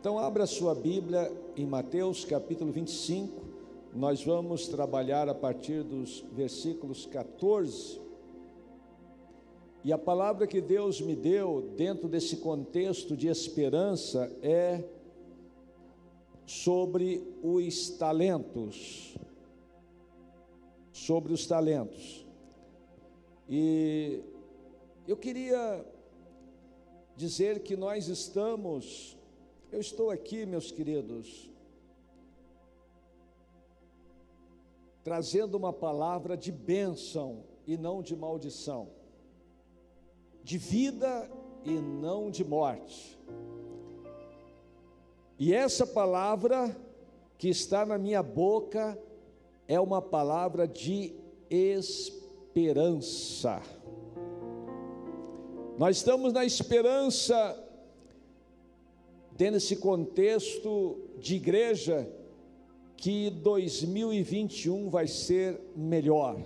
Então, abra sua Bíblia em Mateus capítulo 25. Nós vamos trabalhar a partir dos versículos 14. E a palavra que Deus me deu dentro desse contexto de esperança é sobre os talentos. Sobre os talentos. E eu queria dizer que nós estamos eu estou aqui, meus queridos, trazendo uma palavra de bênção e não de maldição, de vida e não de morte. E essa palavra que está na minha boca é uma palavra de esperança. Nós estamos na esperança dentro desse contexto de igreja, que 2021 vai ser melhor.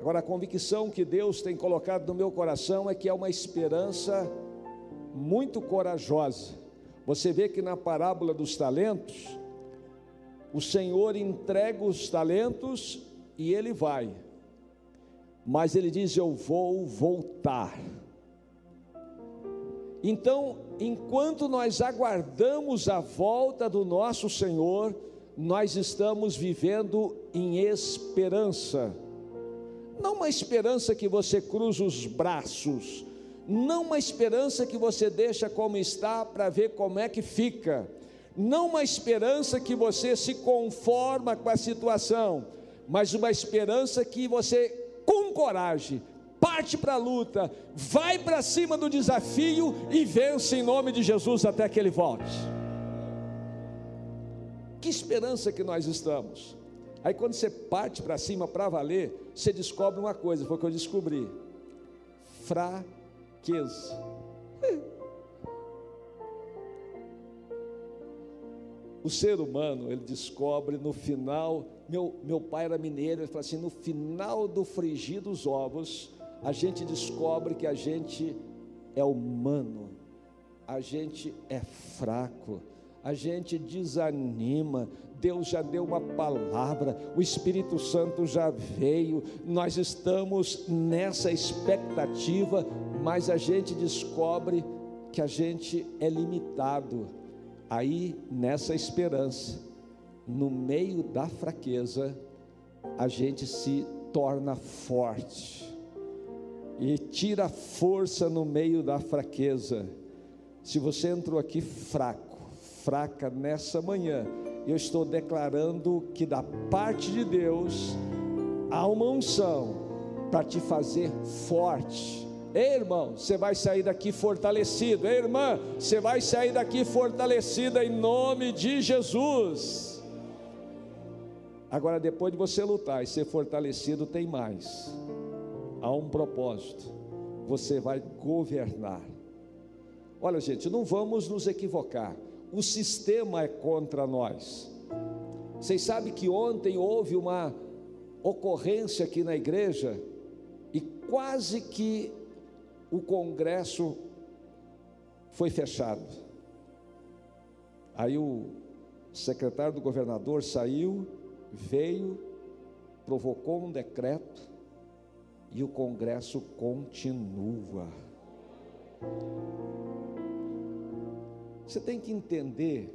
Agora, a convicção que Deus tem colocado no meu coração é que é uma esperança muito corajosa. Você vê que na parábola dos talentos, o Senhor entrega os talentos e ele vai, mas ele diz: Eu vou voltar. Então, enquanto nós aguardamos a volta do nosso Senhor, nós estamos vivendo em esperança. Não uma esperança que você cruza os braços, não uma esperança que você deixa como está para ver como é que fica, não uma esperança que você se conforma com a situação, mas uma esperança que você, com coragem, parte para a luta, vai para cima do desafio e vence em nome de Jesus até que ele volte. Que esperança que nós estamos. Aí quando você parte para cima para valer, você descobre uma coisa, foi o que eu descobri: fraqueza. O ser humano, ele descobre no final. Meu, meu pai era mineiro, ele falou assim: no final do frigir dos ovos, a gente descobre que a gente é humano, a gente é fraco, a gente desanima. Deus já deu uma palavra, o Espírito Santo já veio, nós estamos nessa expectativa, mas a gente descobre que a gente é limitado. Aí, nessa esperança, no meio da fraqueza, a gente se torna forte e tira força no meio da fraqueza. Se você entrou aqui fraco, fraca nessa manhã, eu estou declarando que da parte de Deus há uma unção para te fazer forte. Ei, irmão, você vai sair daqui fortalecido. Ei, irmã, você vai sair daqui fortalecida em nome de Jesus. Agora, depois de você lutar e ser fortalecido, tem mais há um propósito. Você vai governar. Olha, gente, não vamos nos equivocar. O sistema é contra nós. Vocês sabem que ontem houve uma ocorrência aqui na igreja e quase que o congresso foi fechado. Aí o secretário do governador saiu, veio, provocou um decreto e o Congresso continua. Você tem que entender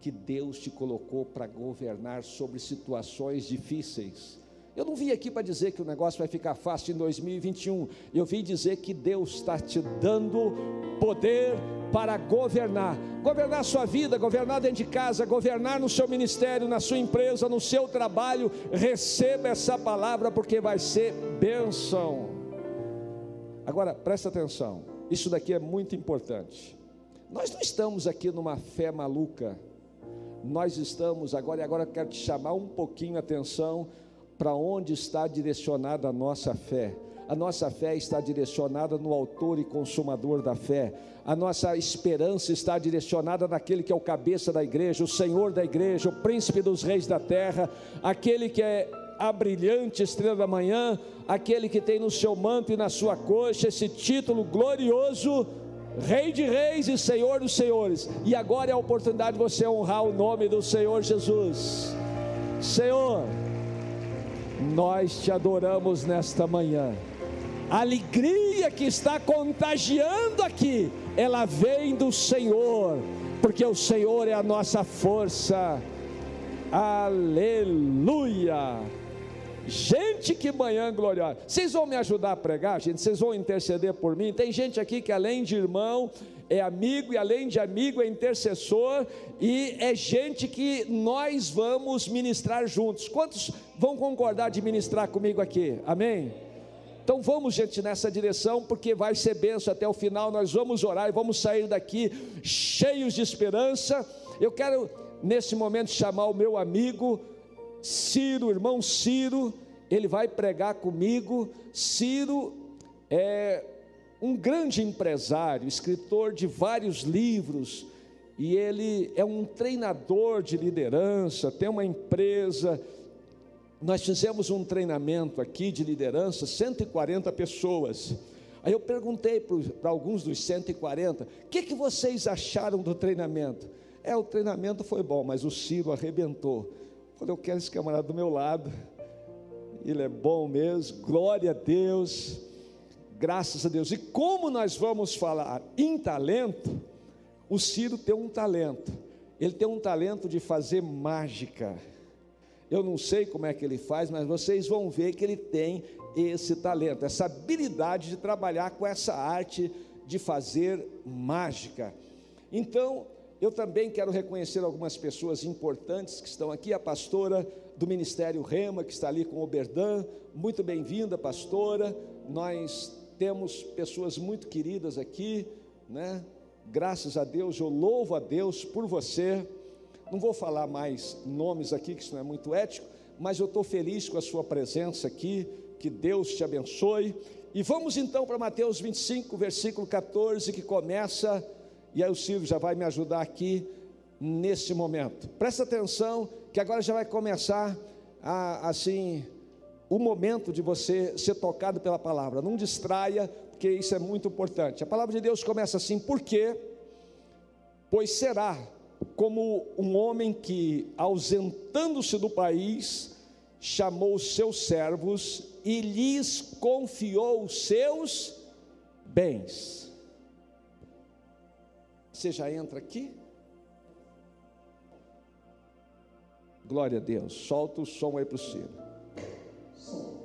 que Deus te colocou para governar sobre situações difíceis. Eu não vim aqui para dizer que o negócio vai ficar fácil em 2021. Eu vim dizer que Deus está te dando poder para governar. Governar a sua vida, governar dentro de casa, governar no seu ministério, na sua empresa, no seu trabalho. Receba essa palavra porque vai ser bênção. Agora, presta atenção. Isso daqui é muito importante. Nós não estamos aqui numa fé maluca. Nós estamos agora, e agora quero te chamar um pouquinho a atenção para onde está direcionada a nossa fé. A nossa fé está direcionada no Autor e Consumador da fé. A nossa esperança está direcionada naquele que é o cabeça da igreja, o Senhor da igreja, o príncipe dos reis da terra, aquele que é a brilhante estrela da manhã, aquele que tem no seu manto e na sua coxa esse título glorioso Rei de reis e Senhor dos senhores. E agora é a oportunidade de você honrar o nome do Senhor Jesus. Senhor, nós te adoramos nesta manhã. A alegria que está contagiando aqui, ela vem do Senhor, porque o Senhor é a nossa força. Aleluia! Gente, que manhã gloriosa. Vocês vão me ajudar a pregar, gente? Vocês vão interceder por mim? Tem gente aqui que além de irmão, é amigo, e além de amigo, é intercessor, e é gente que nós vamos ministrar juntos. Quantos vão concordar de ministrar comigo aqui? Amém? Então vamos, gente, nessa direção, porque vai ser benção até o final. Nós vamos orar e vamos sair daqui cheios de esperança. Eu quero, nesse momento, chamar o meu amigo Ciro, irmão Ciro, ele vai pregar comigo. Ciro é um grande empresário, escritor de vários livros, e ele é um treinador de liderança, tem uma empresa. Nós fizemos um treinamento aqui de liderança, 140 pessoas. Aí eu perguntei para alguns dos 140: o que, que vocês acharam do treinamento? É, o treinamento foi bom, mas o Ciro arrebentou. Quando eu quero esse camarada do meu lado, ele é bom mesmo, glória a Deus, graças a Deus. E como nós vamos falar em talento, o Ciro tem um talento, ele tem um talento de fazer mágica. Eu não sei como é que ele faz, mas vocês vão ver que ele tem esse talento, essa habilidade de trabalhar com essa arte de fazer mágica. Então, eu também quero reconhecer algumas pessoas importantes que estão aqui, a pastora do Ministério Rema, que está ali com o Oberdan, muito bem-vinda, pastora. Nós temos pessoas muito queridas aqui, né? Graças a Deus, eu louvo a Deus por você. Não vou falar mais nomes aqui, que isso não é muito ético, mas eu estou feliz com a sua presença aqui. Que Deus te abençoe. E vamos então para Mateus 25, versículo 14, que começa e aí o Silvio já vai me ajudar aqui nesse momento. Presta atenção que agora já vai começar a, assim o momento de você ser tocado pela palavra. Não distraia, porque isso é muito importante. A palavra de Deus começa assim: porque pois será como um homem que ausentando-se do país chamou os seus servos e lhes confiou os seus bens. Você já entra aqui? Glória a Deus. Solta o som aí para o Ciro. Som.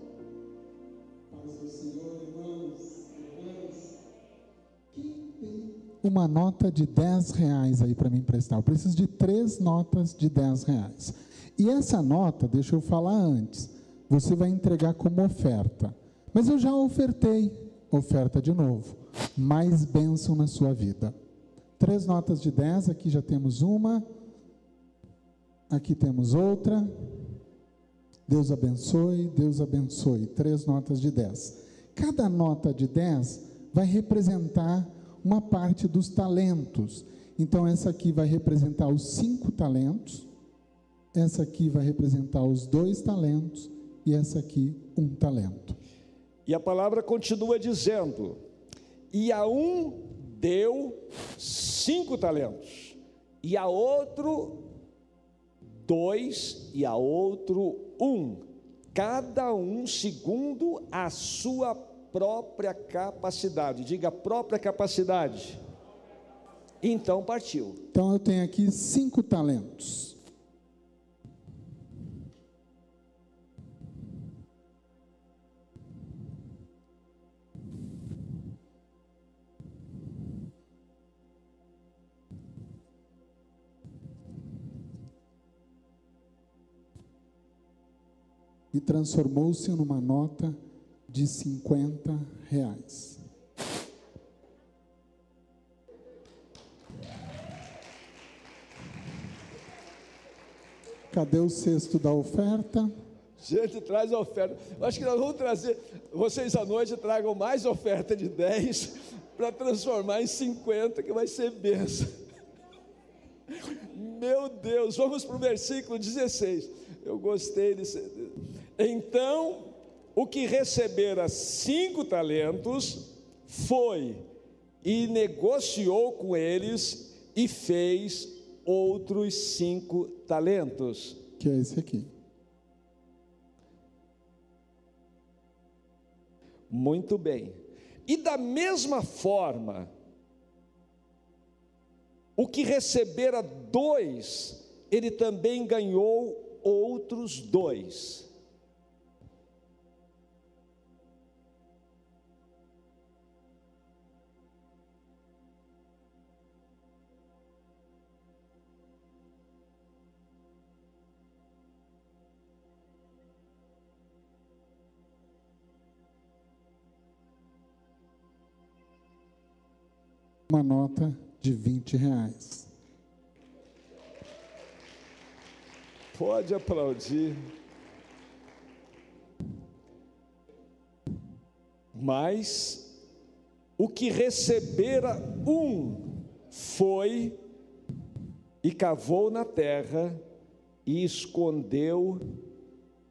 Uma nota de 10 reais aí para me emprestar. Eu preciso de três notas de 10 reais. E essa nota, deixa eu falar antes, você vai entregar como oferta. Mas eu já ofertei, oferta de novo. Mais bênção na sua vida. Três notas de 10, aqui já temos uma. Aqui temos outra. Deus abençoe, Deus abençoe. Três notas de 10. Cada nota de 10 vai representar uma parte dos talentos. Então, essa aqui vai representar os cinco talentos, essa aqui vai representar os dois talentos, e essa aqui, um talento. E a palavra continua dizendo: e a um deu cinco talentos, e a outro dois, e a outro um, cada um segundo a sua própria capacidade. Diga própria capacidade. Então partiu. Então eu tenho aqui cinco talentos. Transformou-se numa nota de 50 reais. Cadê o cesto da oferta? Gente, traz oferta. Acho que nós vamos trazer. Vocês à noite tragam mais oferta de 10 para transformar em 50, que vai ser benção. Meu Deus, vamos para o versículo 16. Eu gostei desse. Então, o que recebera cinco talentos foi e negociou com eles e fez outros cinco talentos. Que é esse aqui. Muito bem. E da mesma forma, o que recebera dois, ele também ganhou outros dois. Uma nota de 20 reais. Pode aplaudir. Mas o que recebera um foi e cavou na terra e escondeu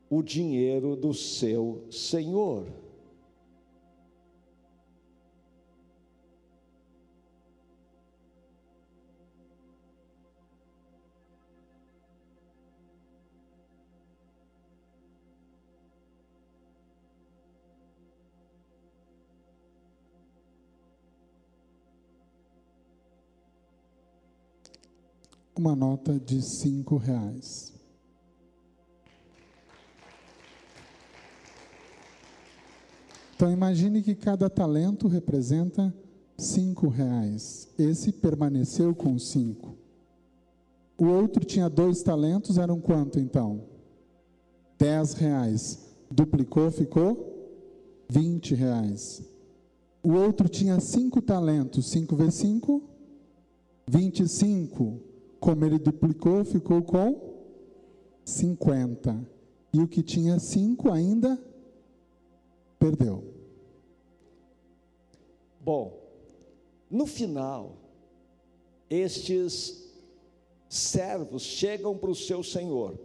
o dinheiro do seu senhor. Uma nota de cinco reais. Então imagine que cada talento representa cinco reais. Esse permaneceu com cinco. O outro tinha dois talentos, eram quanto então? Dez reais. Duplicou, ficou vinte reais. O outro tinha cinco talentos, cinco vezes cinco, vinte e cinco. Como ele duplicou, ficou com 50. E o que tinha 5 ainda perdeu. Bom, no final, estes servos chegam para o seu senhor.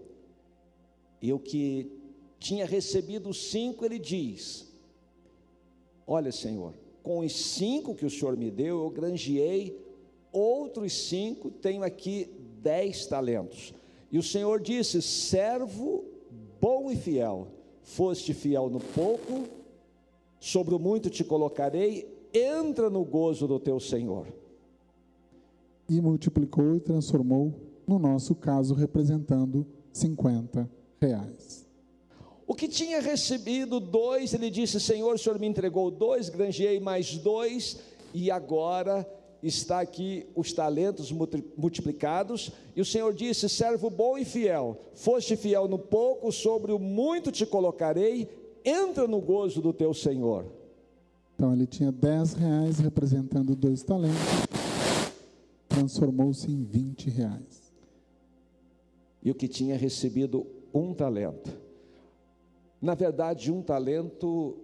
E o que tinha recebido cinco, ele diz: Olha, senhor, com os cinco que o senhor me deu, eu granjeei outros cinco, tenho aqui dez talentos. E o Senhor disse: servo bom e fiel, foste fiel no pouco, sobre o muito te colocarei, entra no gozo do teu Senhor. E multiplicou e transformou, no nosso caso, representando 50 reais. O que tinha recebido dois, ele disse: Senhor, o Senhor me entregou dois, granjeei mais dois, e agora está aqui os talentos multiplicados, e o Senhor disse: servo bom e fiel, foste fiel no pouco, sobre o muito te colocarei, entra no gozo do teu Senhor. Então ele tinha 10 reais representando dois talentos, transformou-se em 20 reais. E o que tinha recebido um talento. Na verdade, um talento,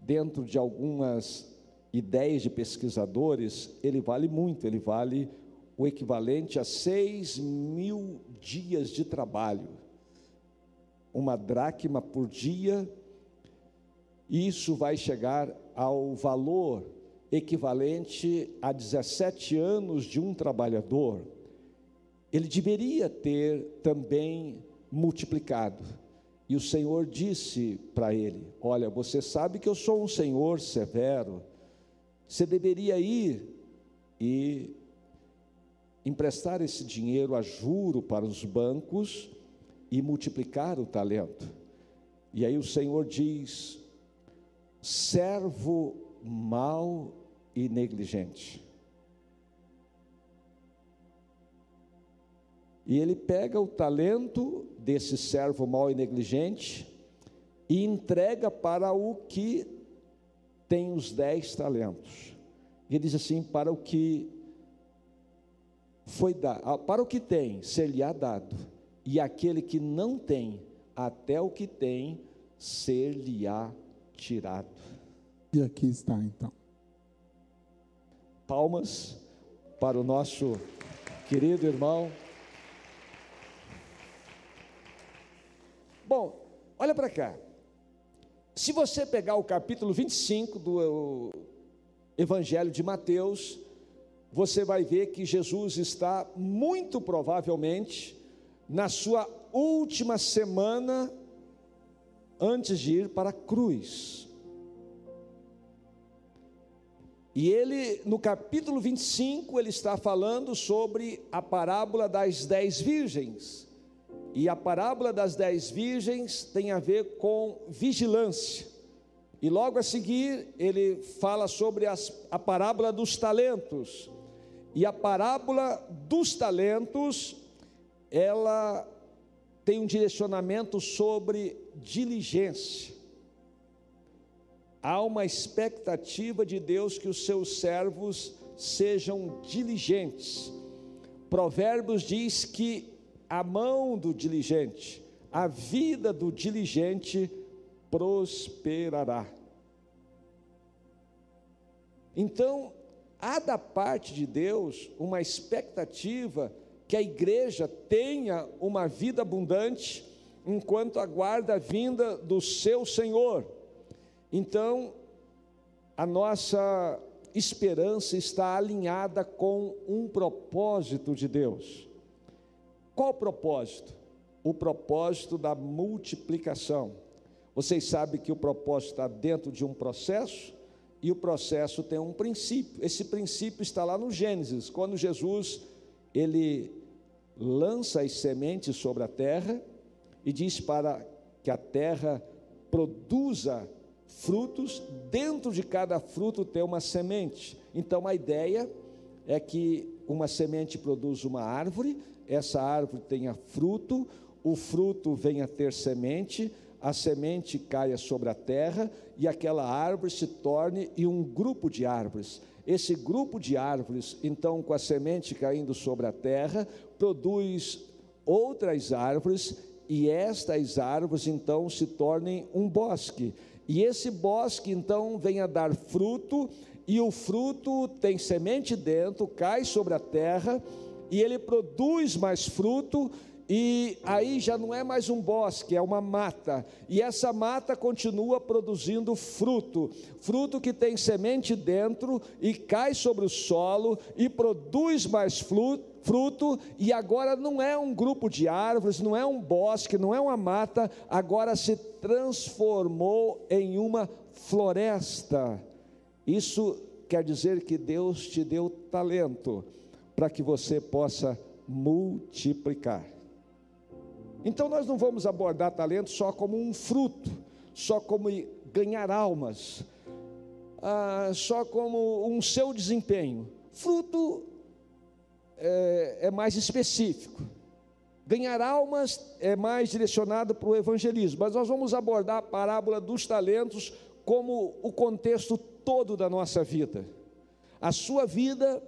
dentro de algumas ideias de pesquisadores, ele vale muito, ele vale o equivalente a 6 mil dias de trabalho. Uma dracma por dia, isso vai chegar ao valor equivalente a 17 anos de um trabalhador. Ele deveria ter também multiplicado. E o Senhor disse para ele: Olha, você sabe que eu sou um Senhor severo, você deveria ir e emprestar esse dinheiro a juro para os bancos e multiplicar o talento. E aí o Senhor diz: servo mau e negligente. E ele pega o talento desse servo mau e negligente e entrega para o que tem os dez talentos. E ele diz assim: para o que foi dado, para o que tem, ser-lhe-á dado, e aquele que não tem, até o que tem, ser-lhe-á tirado. E aqui está então. Palmas para o nosso querido irmão. Bom, olha para cá. Se você pegar o capítulo 25 do Evangelho de Mateus, você vai ver que Jesus está muito provavelmente na sua última semana antes de ir para a cruz. E ele, no capítulo 25, ele está falando sobre a parábola das dez virgens. E a parábola das dez virgens tem a ver com vigilância. E logo a seguir, ele fala sobre as, a parábola dos talentos. E a parábola dos talentos, ela tem um direcionamento sobre diligência. Há uma expectativa de Deus que os seus servos sejam diligentes. Provérbios diz que a mão do diligente, a vida do diligente prosperará. Então, há da parte de Deus uma expectativa que a igreja tenha uma vida abundante enquanto aguarda a vinda do seu Senhor. Então, a nossa esperança está alinhada com um propósito de Deus. Qual o propósito? O propósito da multiplicação. Vocês sabem que o propósito está dentro de um processo e o processo tem um princípio. Esse princípio está lá no Gênesis, quando Jesus ele lança as sementes sobre a terra e diz para que a terra produza frutos, dentro de cada fruto tem uma semente. Então a ideia é que uma semente produz uma árvore, essa árvore tenha fruto, o fruto venha ter semente, a semente caia sobre a terra e aquela árvore se torne em um grupo de árvores. Esse grupo de árvores, então, com a semente caindo sobre a terra, produz outras árvores e estas árvores então se tornem um bosque. E esse bosque então vem a dar fruto, e o fruto tem semente dentro, cai sobre a terra, e ele produz mais fruto, e aí já não é mais um bosque, é uma mata, e essa mata continua produzindo fruto, fruto que tem semente dentro e cai sobre o solo e produz mais fruto, e agora não é um grupo de árvores, não é um bosque, não é uma mata, agora se transformou em uma floresta. Isso quer dizer que Deus te deu talento para que você possa multiplicar. Então nós não vamos abordar talento só como um fruto, só como ganhar almas, ah, só como um seu desempenho. Fruto é, é mais específico. Ganhar almas é mais direcionado para o evangelismo, mas nós vamos abordar a parábola dos talentos como o contexto todo da nossa vida. A sua vida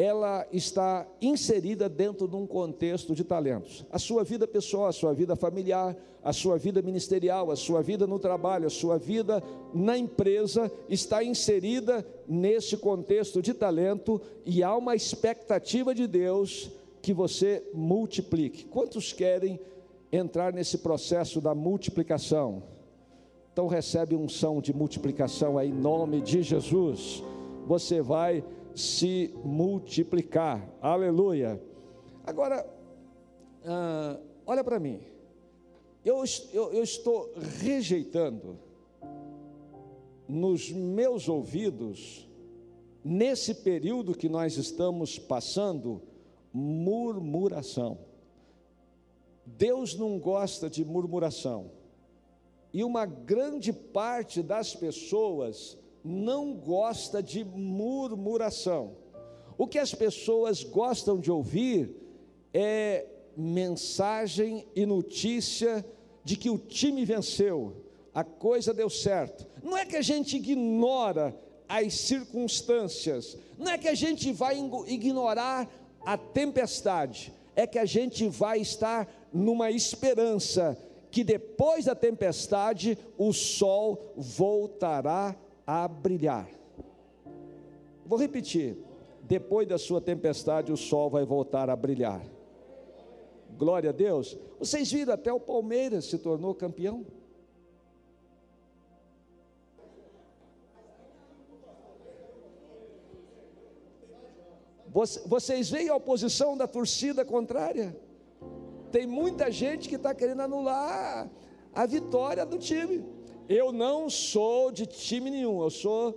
ela está inserida dentro de um contexto de talentos. A sua vida pessoal, a sua vida familiar, a sua vida ministerial, a sua vida no trabalho, a sua vida na empresa está inserida nesse contexto de talento e há uma expectativa de Deus que você multiplique. Quantos querem entrar nesse processo da multiplicação? Então recebe unção de multiplicação aí em nome de Jesus. Você vai se multiplicar. Aleluia. Agora, ah, olha para mim. Eu, eu, eu estou rejeitando nos meus ouvidos, nesse período que nós estamos passando, murmuração. Deus não gosta de murmuração. E uma grande parte das pessoas não gosta de murmuração. O que as pessoas gostam de ouvir é mensagem e notícia de que o time venceu, a coisa deu certo. Não é que a gente ignora as circunstâncias, não é que a gente vai ignorar a tempestade, é que a gente vai estar numa esperança que depois da tempestade o sol voltará a brilhar. Vou repetir: depois da sua tempestade, o sol vai voltar a brilhar. Glória a Deus. Vocês viram, até o Palmeiras se tornou campeão. Vocês veem a oposição da torcida contrária? Tem muita gente que está querendo anular a vitória do time. Eu não sou de time nenhum, eu sou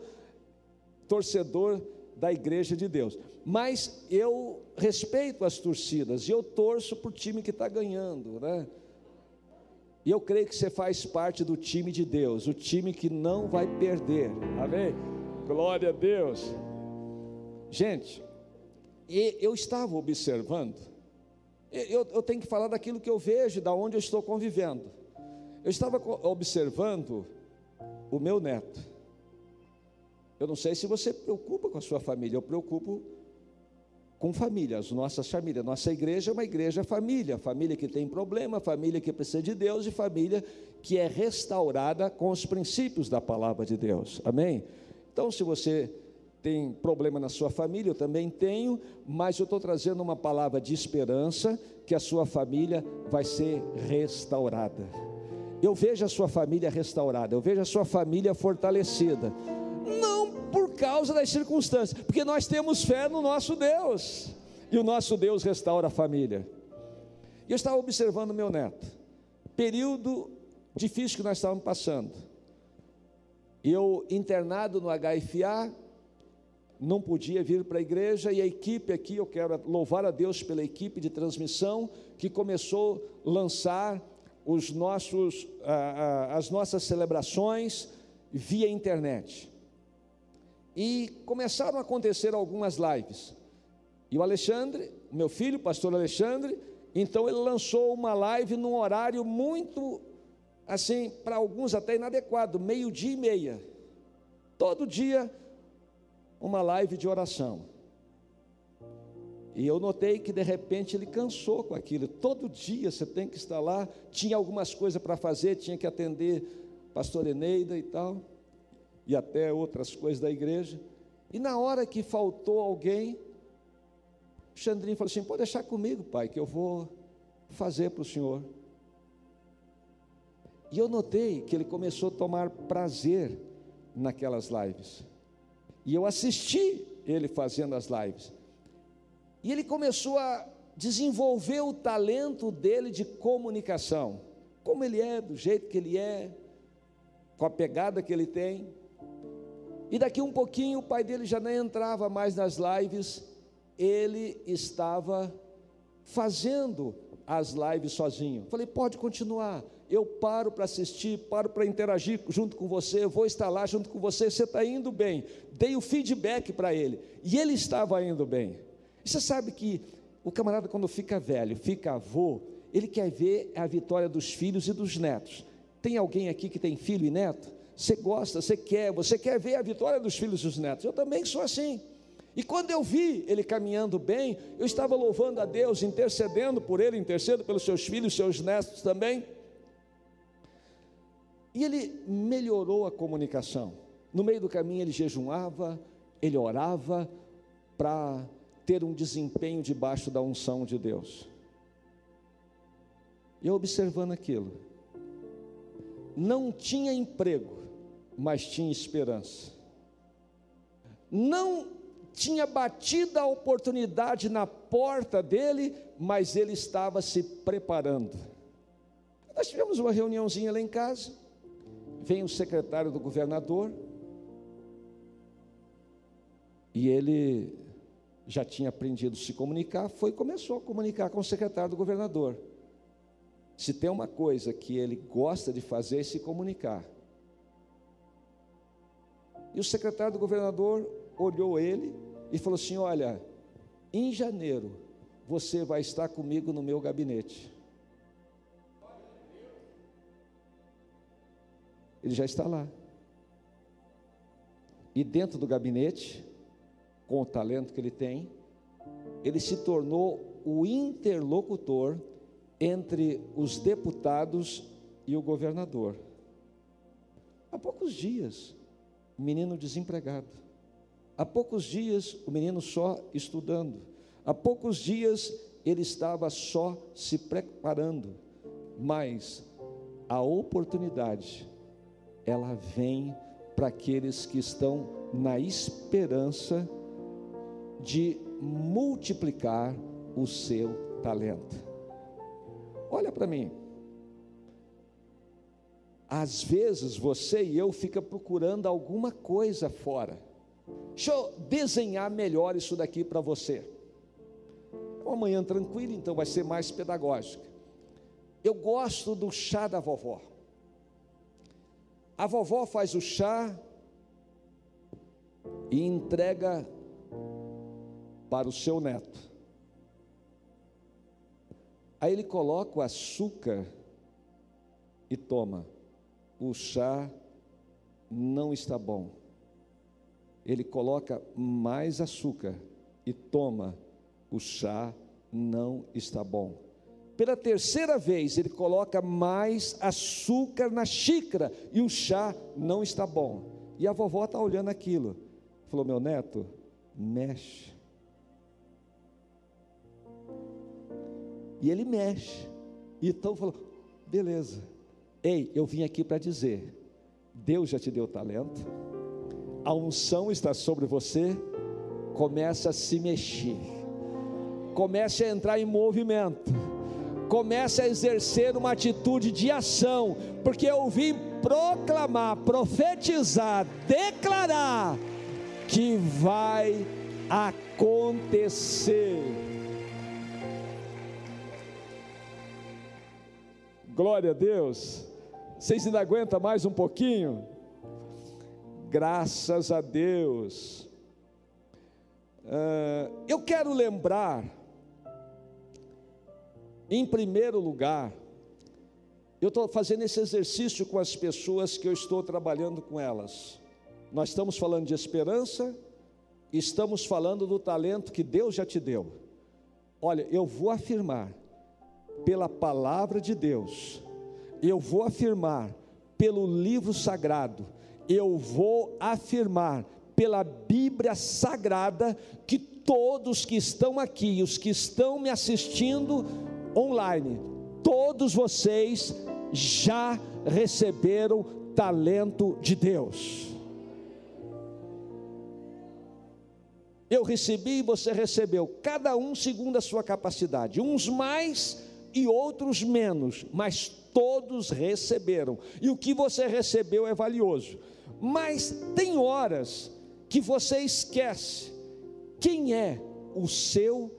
torcedor da igreja de Deus. Mas eu respeito as torcidas e eu torço para o time que está ganhando, né? E eu creio que você faz parte do time de Deus, o time que não vai perder. Amém? Glória a Deus. Gente, eu estava observando, eu, eu tenho que falar daquilo que eu vejo, da onde eu estou convivendo. Eu estava observando o meu neto. Eu não sei se você preocupa com a sua família, eu preocupo com famílias, nossas famílias. Nossa igreja é uma igreja família, família que tem problema, família que precisa de Deus e família que é restaurada com os princípios da palavra de Deus. Amém? Então, se você tem problema na sua família, eu também tenho, mas eu estou trazendo uma palavra de esperança que a sua família vai ser restaurada. Eu vejo a sua família restaurada, eu vejo a sua família fortalecida. Não por causa das circunstâncias, porque nós temos fé no nosso Deus. E o nosso Deus restaura a família. E eu estava observando meu neto. Período difícil que nós estávamos passando. Eu internado no HFA, não podia vir para a igreja e a equipe aqui, eu quero louvar a Deus pela equipe de transmissão que começou a lançar os nossos, as nossas celebrações via internet. E começaram a acontecer algumas lives. E o Alexandre, meu filho, pastor Alexandre, então ele lançou uma live num horário muito, assim, para alguns até inadequado, meio-dia e meia. Todo dia, uma live de oração. E eu notei que de repente ele cansou com aquilo. Todo dia você tem que estar lá. Tinha algumas coisas para fazer, tinha que atender pastor Eneida e tal, e até outras coisas da igreja. E na hora que faltou alguém, Xandrinho falou assim: pode deixar comigo, pai, que eu vou fazer para o senhor. E eu notei que ele começou a tomar prazer naquelas lives. E eu assisti ele fazendo as lives. E ele começou a desenvolver o talento dele de comunicação, como ele é, do jeito que ele é, com a pegada que ele tem. E daqui um pouquinho o pai dele já nem entrava mais nas lives, ele estava fazendo as lives sozinho. Falei, pode continuar. Eu paro para assistir, paro para interagir junto com você, vou estar lá junto com você, você está indo bem. Dei o feedback para ele, e ele estava indo bem. E você sabe que o camarada, quando fica velho, fica avô, ele quer ver a vitória dos filhos e dos netos. Tem alguém aqui que tem filho e neto? Você gosta, você quer, você quer ver a vitória dos filhos e dos netos. Eu também sou assim. E quando eu vi ele caminhando bem, eu estava louvando a Deus, intercedendo por ele, intercedo pelos seus filhos, seus netos também. E ele melhorou a comunicação. No meio do caminho ele jejuava, ele orava para ter um desempenho debaixo da unção de Deus. E observando aquilo, não tinha emprego, mas tinha esperança. Não tinha batido a oportunidade na porta dele, mas ele estava se preparando. Nós tivemos uma reuniãozinha lá em casa, vem o secretário do governador, e ele já tinha aprendido a se comunicar, foi e começou a comunicar com o secretário do governador. Se tem uma coisa que ele gosta de fazer é se comunicar. E o secretário do governador olhou ele e falou assim: Olha, em janeiro você vai estar comigo no meu gabinete. Ele já está lá. E dentro do gabinete, com o talento que ele tem, ele se tornou o interlocutor entre os deputados e o governador. Há poucos dias, o menino desempregado. Há poucos dias, o menino só estudando. Há poucos dias, ele estava só se preparando. Mas a oportunidade, ela vem para aqueles que estão na esperança de multiplicar o seu talento. Olha para mim. Às vezes você e eu fica procurando alguma coisa fora. Deixa eu desenhar melhor isso daqui para você. Uma manhã tranquila, então vai ser mais pedagógica. Eu gosto do chá da vovó. A vovó faz o chá e entrega para o seu neto. Aí ele coloca o açúcar e toma. O chá não está bom. Ele coloca mais açúcar e toma. O chá não está bom. Pela terceira vez, ele coloca mais açúcar na xícara e o chá não está bom. E a vovó está olhando aquilo. Falou: Meu neto, mexe. E ele mexe. Então falou: Beleza. Ei, eu vim aqui para dizer: Deus já te deu talento, a unção está sobre você, começa a se mexer, comece a entrar em movimento comece a exercer uma atitude de ação, porque eu vim proclamar, profetizar, declarar que vai acontecer. Glória a Deus. Vocês ainda aguentam mais um pouquinho? Graças a Deus. Uh, eu quero lembrar em primeiro lugar, eu estou fazendo esse exercício com as pessoas que eu estou trabalhando com elas. Nós estamos falando de esperança, estamos falando do talento que Deus já te deu. Olha, eu vou afirmar, pela palavra de Deus, eu vou afirmar, pelo livro sagrado, eu vou afirmar, pela Bíblia sagrada, que todos que estão aqui, os que estão me assistindo, online, todos vocês já receberam talento de Deus. Eu recebi e você recebeu, cada um segundo a sua capacidade, uns mais e outros menos, mas todos receberam. E o que você recebeu é valioso. Mas tem horas que você esquece quem é o seu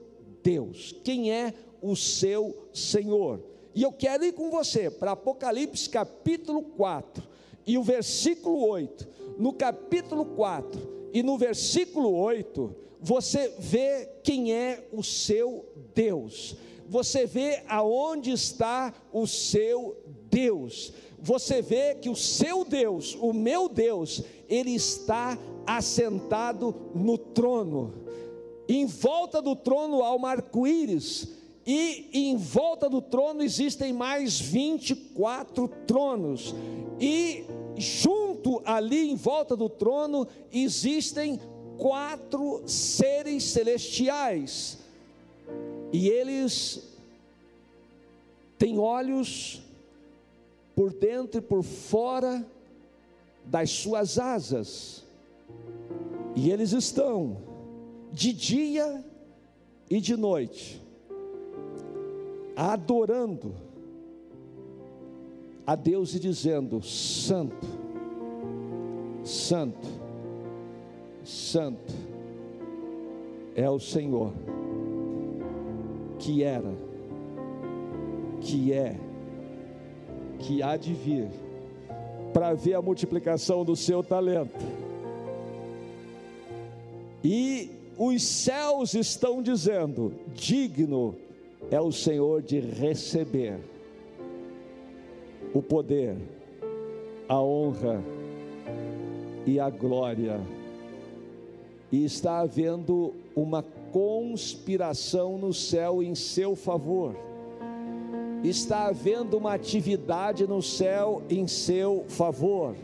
Deus, quem é o seu Senhor. E eu quero ir com você para Apocalipse capítulo 4 e o versículo 8. No capítulo 4 e no versículo 8, você vê quem é o seu Deus. Você vê aonde está o seu Deus. Você vê que o seu Deus, o meu Deus, ele está assentado no trono. Em volta do trono há um arco-íris e em volta do trono existem mais 24 tronos, e junto ali em volta do trono existem quatro seres celestiais, e eles têm olhos por dentro e por fora das suas asas, e eles estão de dia e de noite adorando a Deus e dizendo: Santo, Santo, Santo é o Senhor, que era, que é, que há de vir, para ver a multiplicação do seu talento. E os céus estão dizendo: digno é o Senhor de receber o poder, a honra e a glória. E está havendo uma conspiração no céu em seu favor. Está havendo uma atividade no céu em seu favor.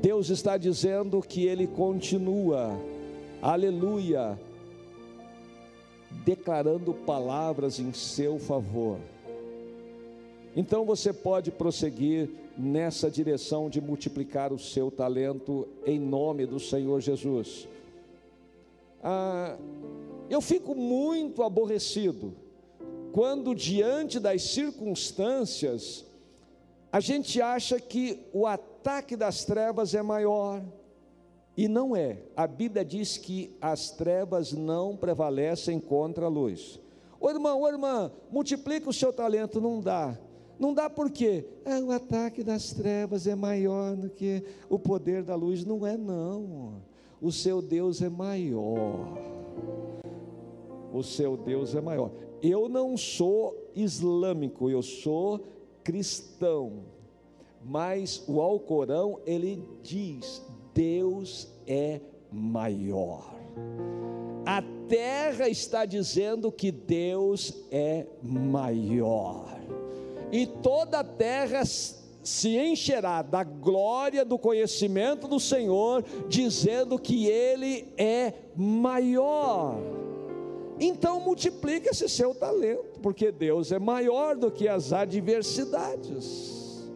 Deus está dizendo que Ele continua, aleluia, declarando palavras em seu favor. Então você pode prosseguir nessa direção de multiplicar o seu talento em nome do Senhor Jesus. Ah, eu fico muito aborrecido quando, diante das circunstâncias, a gente acha que o ataque das trevas é maior. E não é. A Bíblia diz que as trevas não prevalecem contra a luz. Ô irmão, ô irmã, multiplica o seu talento, não dá. Não dá por quê? É, o ataque das trevas é maior do que o poder da luz. Não é, não. O seu Deus é maior. O seu Deus é maior. Eu não sou islâmico, eu sou cristão. Mas o Alcorão, ele diz: Deus é maior. A terra está dizendo que Deus é maior. E toda a terra se encherá da glória do conhecimento do Senhor, dizendo que Ele é maior. Então multiplique esse seu talento, porque Deus é maior do que as adversidades.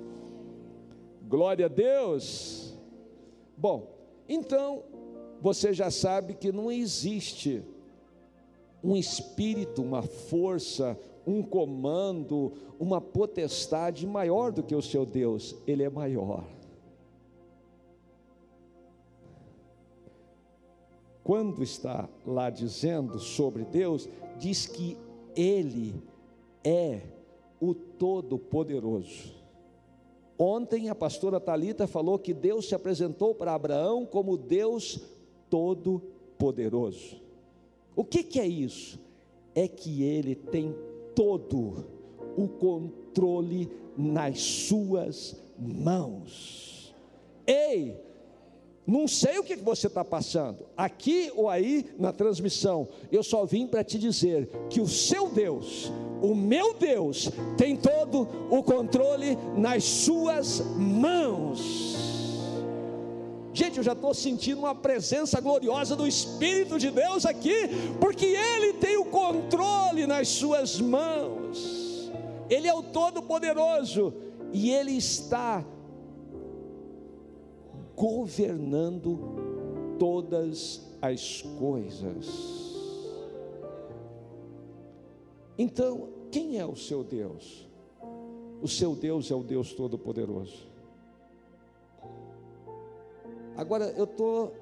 Glória a Deus. Bom, então você já sabe que não existe um espírito, uma força, um comando, uma potestade maior do que o seu Deus, ele é maior. quando está lá dizendo sobre Deus, diz que Ele é o Todo-Poderoso. Ontem a pastora Talita falou que Deus se apresentou para Abraão como Deus Todo-Poderoso. O que, que é isso? É que Ele tem todo o controle nas suas mãos. Ei, não sei o que você está passando, aqui ou aí na transmissão. Eu só vim para te dizer que o seu Deus, o meu Deus, tem todo o controle nas suas mãos. Gente, eu já estou sentindo uma presença gloriosa do Espírito de Deus aqui, porque Ele tem o controle nas suas mãos. Ele é o Todo-Poderoso e Ele está governando todas as coisas. Então, quem é o seu Deus? O seu Deus é o Deus Todo-Poderoso. Agora, eu estou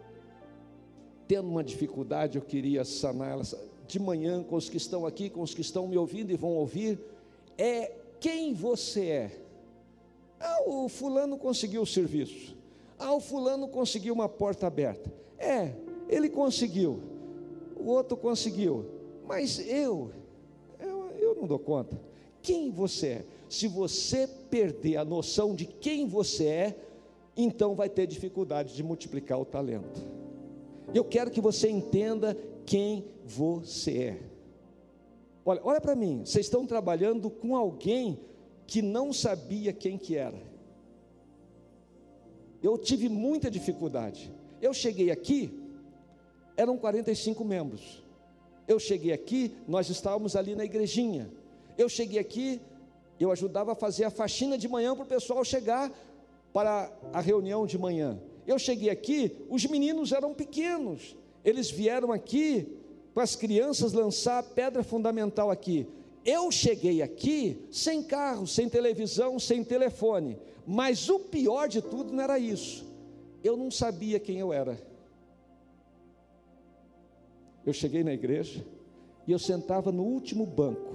tendo uma dificuldade, eu queria sanar ela de manhã com os que estão aqui, com os que estão me ouvindo e vão ouvir. É quem você é. Ah, o fulano conseguiu o serviço. Ah, o fulano conseguiu uma porta aberta. É, ele conseguiu. O outro conseguiu. Mas eu, eu, eu não dou conta. Quem você é? Se você perder a noção de quem você é, então vai ter dificuldade de multiplicar o talento. Eu quero que você entenda quem você é. Olha, olha para mim, vocês estão trabalhando com alguém que não sabia quem que era eu tive muita dificuldade. Eu cheguei aqui, eram 45 membros. Eu cheguei aqui, nós estávamos ali na igrejinha. Eu cheguei aqui, eu ajudava a fazer a faxina de manhã para o pessoal chegar para a reunião de manhã. Eu cheguei aqui, os meninos eram pequenos. Eles vieram aqui para as crianças lançar a pedra fundamental aqui. Eu cheguei aqui sem carro, sem televisão, sem telefone. Mas o pior de tudo não era isso. Eu não sabia quem eu era. Eu cheguei na igreja e eu sentava no último banco.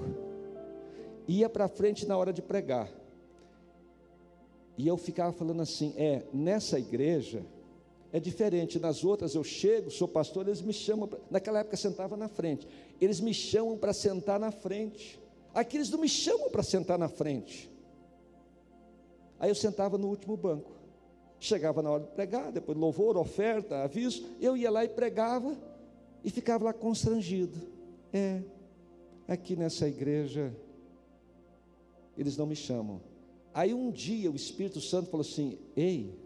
Ia para frente na hora de pregar. E eu ficava falando assim: é, nessa igreja é diferente. Nas outras eu chego, sou pastor, eles me chamam. Pra, naquela época sentava na frente. Eles me chamam para sentar na frente. Aqui eles não me chamam para sentar na frente. Aí eu sentava no último banco. Chegava na hora de pregar, depois louvor, oferta, aviso, eu ia lá e pregava e ficava lá constrangido. É, aqui nessa igreja eles não me chamam. Aí um dia o Espírito Santo falou assim: Ei,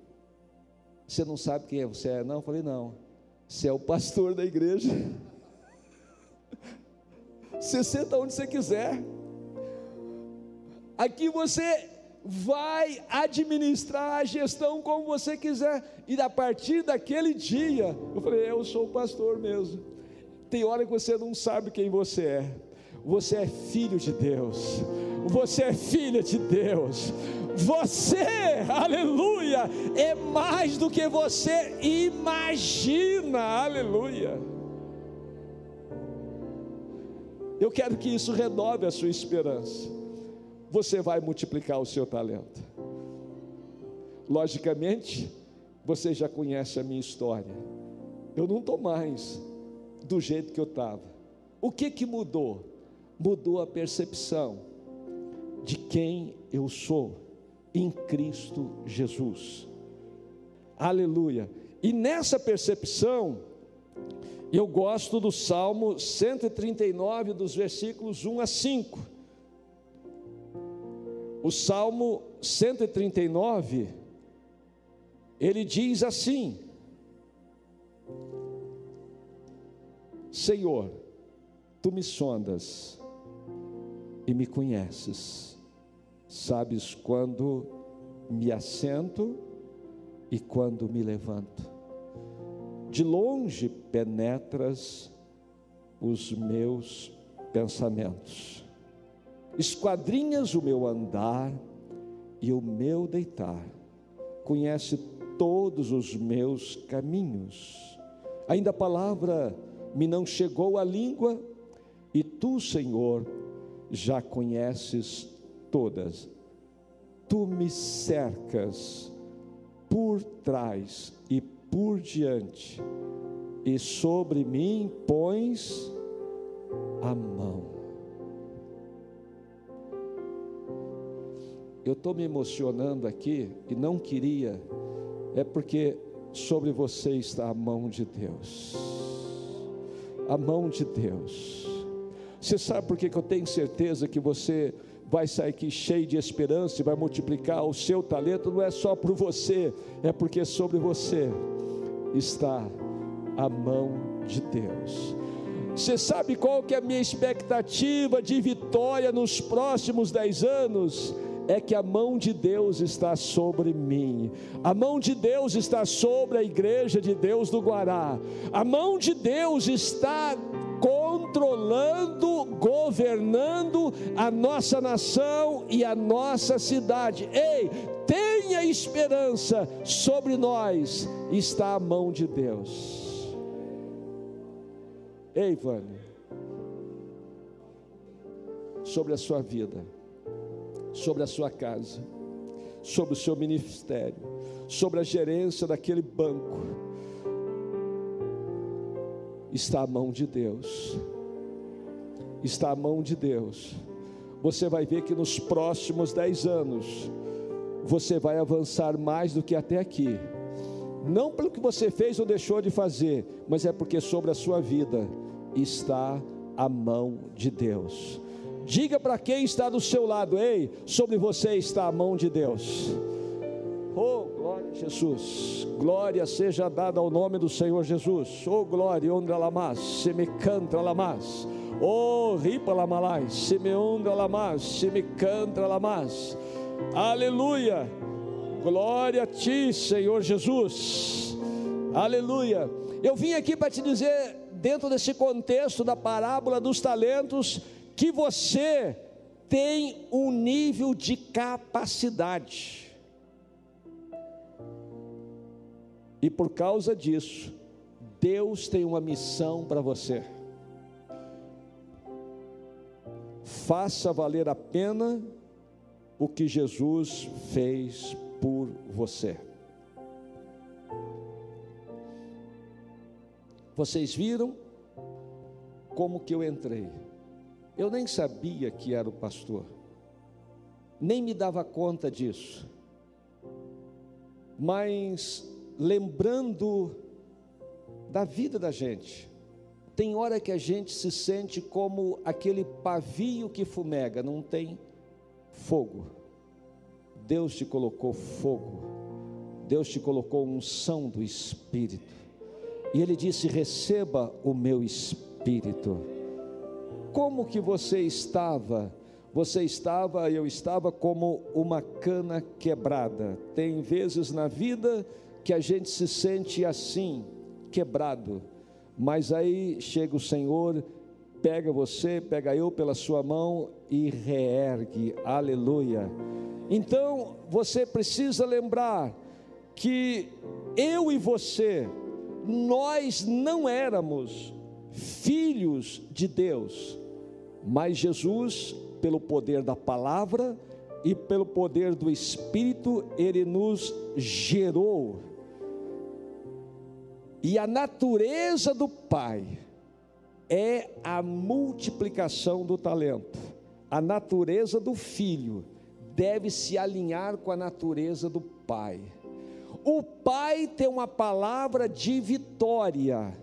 você não sabe quem é você é? Não, eu falei, não. Você é o pastor da igreja. Você senta onde você quiser. Aqui você vai administrar a gestão como você quiser. E a partir daquele dia, eu falei, eu sou o pastor mesmo. Tem hora que você não sabe quem você é. Você é filho de Deus. Você é filha de Deus. Você, aleluia, é mais do que você imagina. Aleluia. Eu quero que isso renove a sua esperança. Você vai multiplicar o seu talento. Logicamente, você já conhece a minha história. Eu não estou mais do jeito que eu estava. O que que mudou? Mudou a percepção de quem eu sou em Cristo Jesus. Aleluia. E nessa percepção, eu gosto do Salmo 139, dos versículos 1 a 5. O Salmo 139, ele diz assim: Senhor, tu me sondas e me conheces, sabes quando me assento e quando me levanto. De longe penetras os meus pensamentos, esquadrinhas o meu andar e o meu deitar, conhece todos os meus caminhos. Ainda a palavra me não chegou à língua, e tu, Senhor, já conheces todas. Tu me cercas por trás e por diante, e sobre mim pões a mão. Eu estou me emocionando aqui e não queria, é porque sobre você está a mão de Deus. A mão de Deus. Você sabe por que eu tenho certeza que você vai sair aqui cheio de esperança e vai multiplicar o seu talento? Não é só por você, é porque sobre você está a mão de Deus. Você sabe qual que é a minha expectativa de vitória nos próximos dez anos? É que a mão de Deus está sobre mim, a mão de Deus está sobre a igreja de Deus do Guará, a mão de Deus está controlando, governando a nossa nação e a nossa cidade. Ei, tenha esperança, sobre nós está a mão de Deus. Ei, Vânia, sobre a sua vida, sobre a sua casa, sobre o seu ministério, sobre a gerência daquele banco, está a mão de Deus. Está a mão de Deus. Você vai ver que nos próximos dez anos, você vai avançar mais do que até aqui. Não pelo que você fez ou deixou de fazer, mas é porque sobre a sua vida está a mão de Deus. Diga para quem está do seu lado, ei, sobre você está a mão de Deus. Oh, Jesus. Glória seja dada ao nome do Senhor Jesus. Oh, glória, onde lamas, se me canta lamas. Oh, ripa lamalai, se me onda lamas, se me canta lamas. Aleluia. Glória a ti, Senhor Jesus. Aleluia. Eu vim aqui para te dizer, dentro desse contexto da parábola dos talentos, que você tem um nível de capacidade. E por causa disso, Deus tem uma missão para você. Faça valer a pena o que Jesus fez por você. Vocês viram como que eu entrei? Eu nem sabia que era o pastor, nem me dava conta disso, mas lembrando da vida da gente, tem hora que a gente se sente como aquele pavio que fumega, não tem fogo. Deus te colocou fogo, Deus te colocou unção do Espírito, e Ele disse: receba o meu Espírito. Como que você estava? Você estava, eu estava como uma cana quebrada. Tem vezes na vida que a gente se sente assim, quebrado. Mas aí chega o Senhor, pega você, pega eu pela sua mão e reergue, aleluia. Então você precisa lembrar que eu e você, nós não éramos filhos de Deus, mas Jesus, pelo poder da palavra e pelo poder do Espírito, ele nos gerou. E a natureza do Pai é a multiplicação do talento. A natureza do filho deve se alinhar com a natureza do Pai. O Pai tem uma palavra de vitória.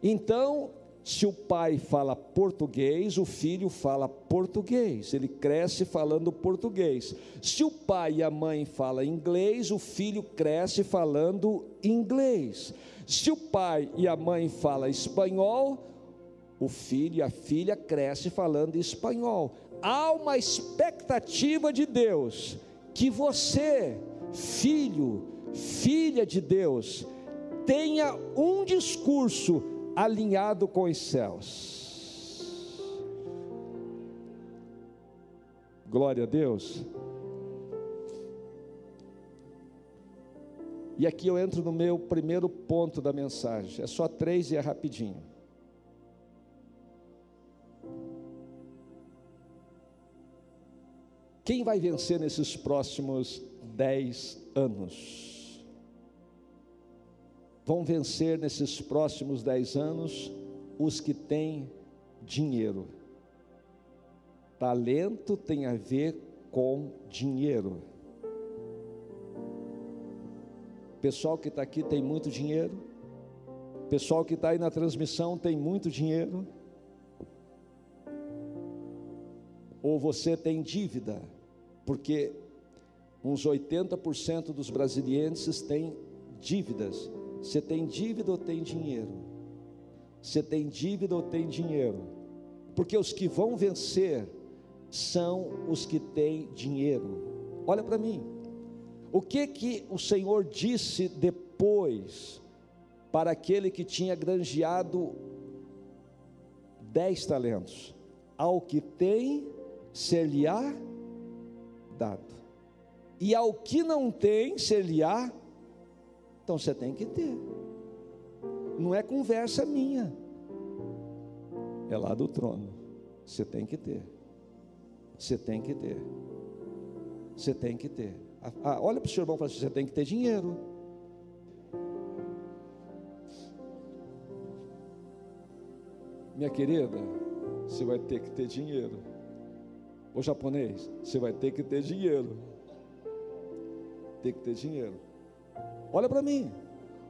Então, se o pai fala português, o filho fala português, ele cresce falando português. Se o pai e a mãe falam inglês, o filho cresce falando inglês. Se o pai e a mãe falam espanhol, o filho e a filha cresce falando espanhol. Há uma expectativa de Deus que você, filho, filha de Deus, tenha um discurso alinhado com os céus. Glória a Deus. E aqui eu entro no meu primeiro ponto da mensagem. É só três e é rapidinho. Quem vai vencer nesses próximos dez anos? Vão vencer nesses próximos dez anos os que têm dinheiro. Talento tem a ver com dinheiro. Pessoal que está aqui tem muito dinheiro. Pessoal que está aí na transmissão tem muito dinheiro. Ou você tem dívida, porque uns 80% dos brasileiros têm dívidas você tem dívida ou tem dinheiro? Você tem dívida ou tem dinheiro? Porque os que vão vencer são os que têm dinheiro. Olha para mim. O que que o Senhor disse depois para aquele que tinha granjeado dez talentos? Ao que tem, ser-lhe-á dado. E ao que não tem, ser-lhe-á então você tem que ter. Não é conversa minha. É lá do trono. Você tem que ter. Você tem que ter. Você tem que ter. Ah, olha para o seu irmão e fala assim: você tem que ter dinheiro. Minha querida, você vai ter que ter dinheiro. O japonês, você vai ter que ter dinheiro. Tem que ter dinheiro. Olha para mim.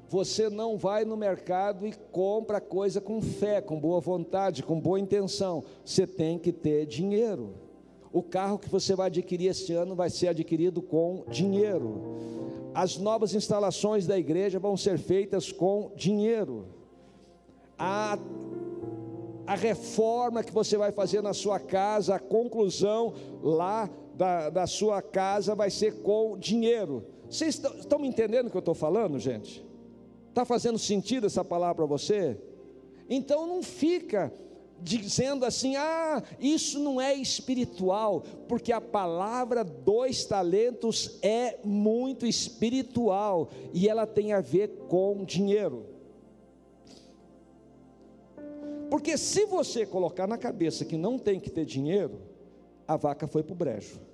Você não vai no mercado e compra coisa com fé, com boa vontade, com boa intenção. Você tem que ter dinheiro. O carro que você vai adquirir este ano vai ser adquirido com dinheiro. As novas instalações da igreja vão ser feitas com dinheiro. A, a reforma que você vai fazer na sua casa, a conclusão lá da, da sua casa vai ser com dinheiro. Vocês estão, me entendendo o que eu estou falando, gente? Está fazendo sentido essa palavra para você? Então não fica dizendo assim: ah, isso não é espiritual, porque a palavra dois talentos é muito espiritual e ela tem a ver com dinheiro. Porque se você colocar na cabeça que não tem que ter dinheiro, a vaca foi para o brejo.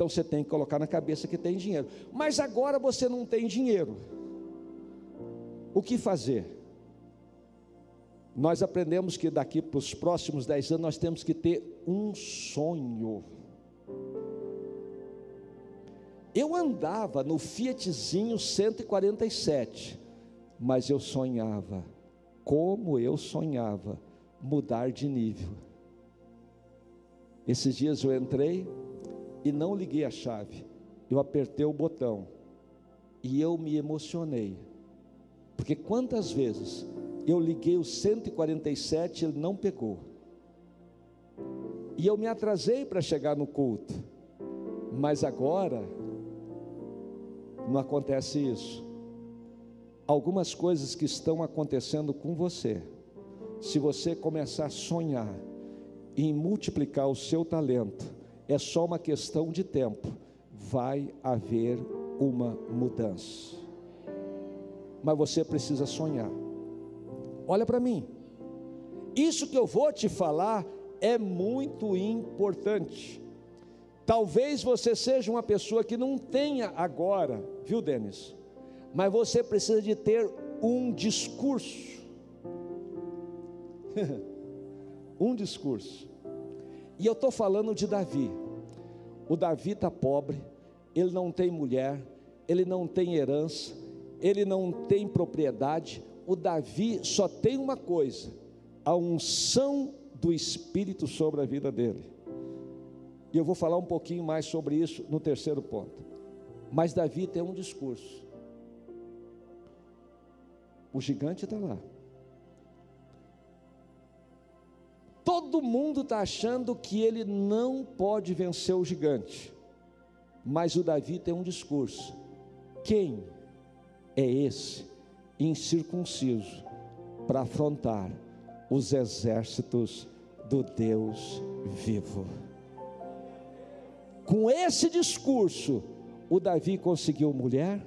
Então você tem que colocar na cabeça que tem dinheiro. Mas agora você não tem dinheiro. O que fazer? Nós aprendemos que daqui para os próximos dez anos nós temos que ter um sonho. Eu andava no Fiatzinho 147, mas eu sonhava, como eu sonhava, mudar de nível. Esses dias eu entrei e não liguei a chave. Eu apertei o botão e eu me emocionei. Porque quantas vezes eu liguei o 147 e ele não pegou. E eu me atrasei para chegar no culto. Mas agora não acontece isso. algumas coisas que estão acontecendo com você, se você começar a sonhar em multiplicar o seu talento, é só uma questão de tempo, vai haver uma mudança. Mas você precisa sonhar. Olha para mim, isso que eu vou te falar é muito importante. Talvez você seja uma pessoa que não tenha agora, viu, Denis? Mas você precisa de ter um discurso. um discurso. E eu estou falando de Davi. O Davi está pobre, ele não tem mulher, ele não tem herança, ele não tem propriedade. O Davi só tem uma coisa: a unção do Espírito sobre a vida dele. E eu vou falar um pouquinho mais sobre isso no terceiro ponto. Mas Davi tem um discurso. O gigante está lá. Todo mundo está achando que ele não pode vencer o gigante. Mas o Davi tem um discurso. Quem é esse incircunciso para afrontar os exércitos do Deus vivo? Com esse discurso, o Davi conseguiu mulher,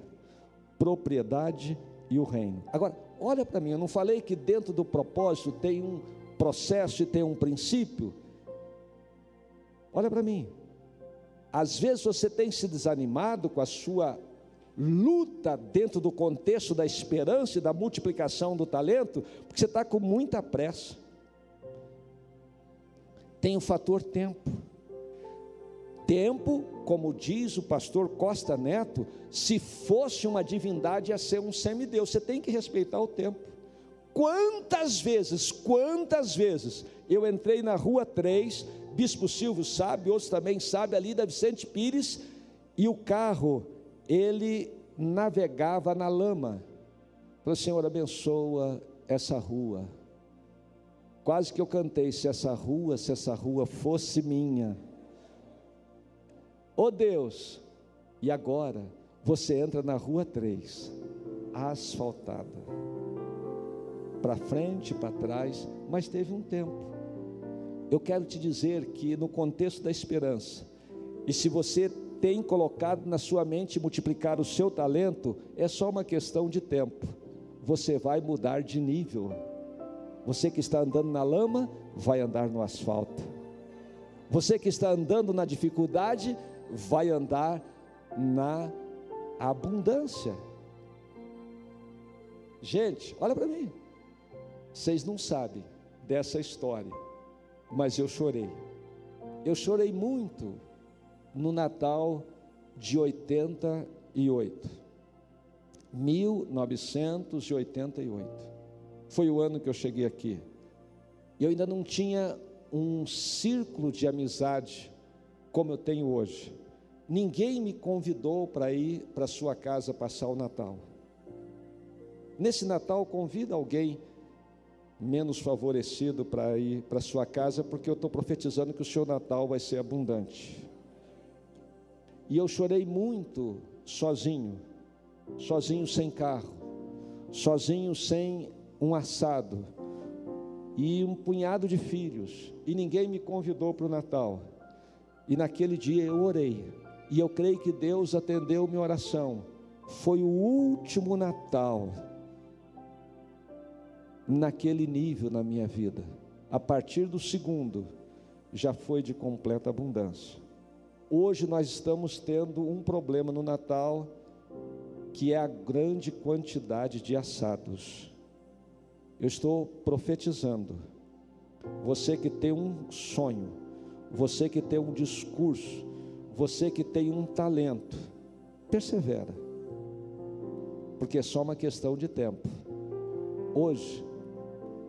propriedade e o reino. Agora, olha para mim, eu não falei que dentro do propósito tem um processo e tem um princípio? Olha para mim. Às vezes você tem se desanimado com a sua luta dentro do contexto da esperança e da multiplicação do talento, porque você está com muita pressa. Tem o fator tempo. Tempo, como diz o pastor Costa Neto, se fosse uma divindade ia ser um semideus. Você tem que respeitar o tempo. Quantas vezes, quantas vezes eu entrei na rua 3, Bispo Silvio sabe, outros também sabem, ali da Vicente Pires, e o carro, ele navegava na lama. Falei, Senhor, abençoa essa rua. Quase que eu cantei, se essa rua, se essa rua fosse minha oh Deus, e agora você entra na rua 3, asfaltada, para frente, para trás, mas teve um tempo. Eu quero te dizer que no contexto da esperança, e se você tem colocado na sua mente multiplicar o seu talento, é só uma questão de tempo. Você vai mudar de nível. Você que está andando na lama, vai andar no asfalto. Você que está andando na dificuldade, vai andar na abundância. Gente, olha para mim. Vocês não sabem dessa história, mas eu chorei. Eu chorei muito no Natal de 88. 1988. Foi o ano que eu cheguei aqui. Eu ainda não tinha um círculo de amizade como eu tenho hoje. Ninguém me convidou para ir para sua casa passar o Natal. Nesse Natal, convida alguém menos favorecido para ir para sua casa, porque eu estou profetizando que o seu Natal vai ser abundante. E eu chorei muito sozinho, sozinho sem carro, sozinho sem um assado e um punhado de filhos, e ninguém me convidou para o Natal. E naquele dia eu orei, e eu creio que Deus atendeu minha oração. Foi o último Natal naquele nível na minha vida. A partir do segundo, já foi de completa abundância. Hoje nós estamos tendo um problema no Natal, que é a grande quantidade de assados. Eu estou profetizando. Você que tem um sonho, você que tem um discurso, você que tem um talento, persevera, porque é só uma questão de tempo. Hoje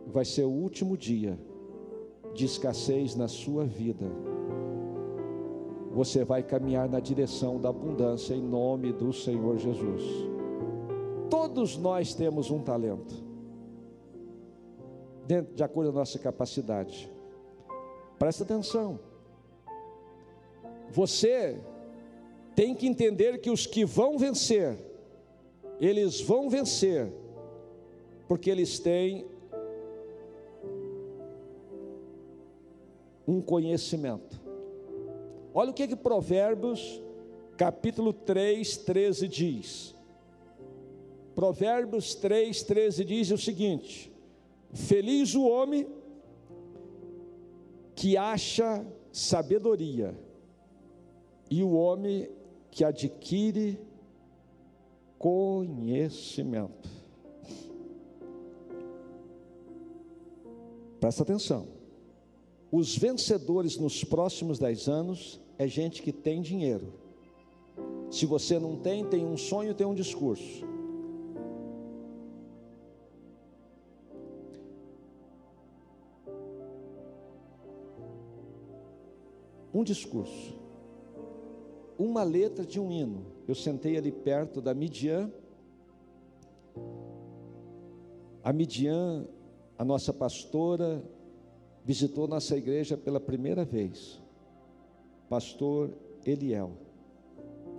vai ser o último dia de escassez na sua vida. Você vai caminhar na direção da abundância em nome do Senhor Jesus. Todos nós temos um talento, de acordo com a nossa capacidade. Presta atenção. Você tem que entender que os que vão vencer, eles vão vencer porque eles têm um conhecimento. Olha o que que Provérbios, capítulo 3, 13 diz. Provérbios 3, 13 diz o seguinte: Feliz o homem que acha sabedoria, e o homem que adquire conhecimento. Presta atenção. Os vencedores nos próximos dez anos é gente que tem dinheiro. Se você não tem, tem um sonho, tem um discurso. Um discurso. Uma letra de um hino. Eu sentei ali perto da Midian. A Midian, a nossa pastora, visitou nossa igreja pela primeira vez. Pastor Eliel.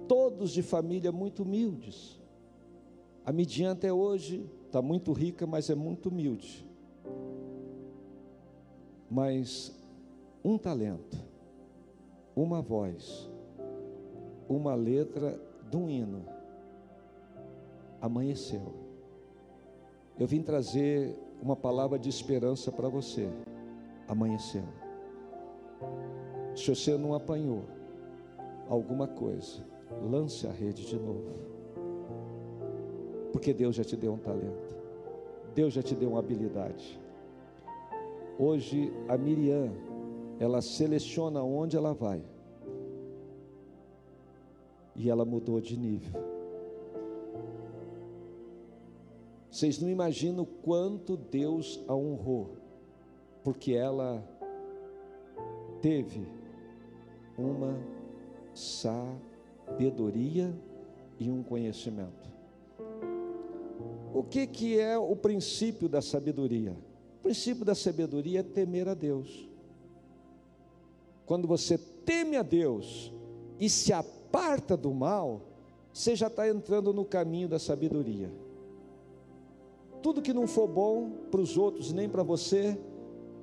Todos de família muito humildes. A Midian até hoje está muito rica, mas é muito humilde. Mas um talento, uma voz, uma letra de um hino. Amanheceu. Eu vim trazer uma palavra de esperança para você amanheceu. Se você não apanhou alguma coisa, lance a rede de novo. Porque Deus já te deu um talento. Deus já te deu uma habilidade. Hoje a Miriam, ela seleciona onde ela vai. E ela mudou de nível. Vocês não imaginam quanto Deus a honrou porque ela teve uma sabedoria e um conhecimento. O que, que é o princípio da sabedoria? O princípio da sabedoria é temer a Deus. Quando você teme a Deus e se aparta do mal, você já está entrando no caminho da sabedoria. Tudo que não for bom para os outros nem para você,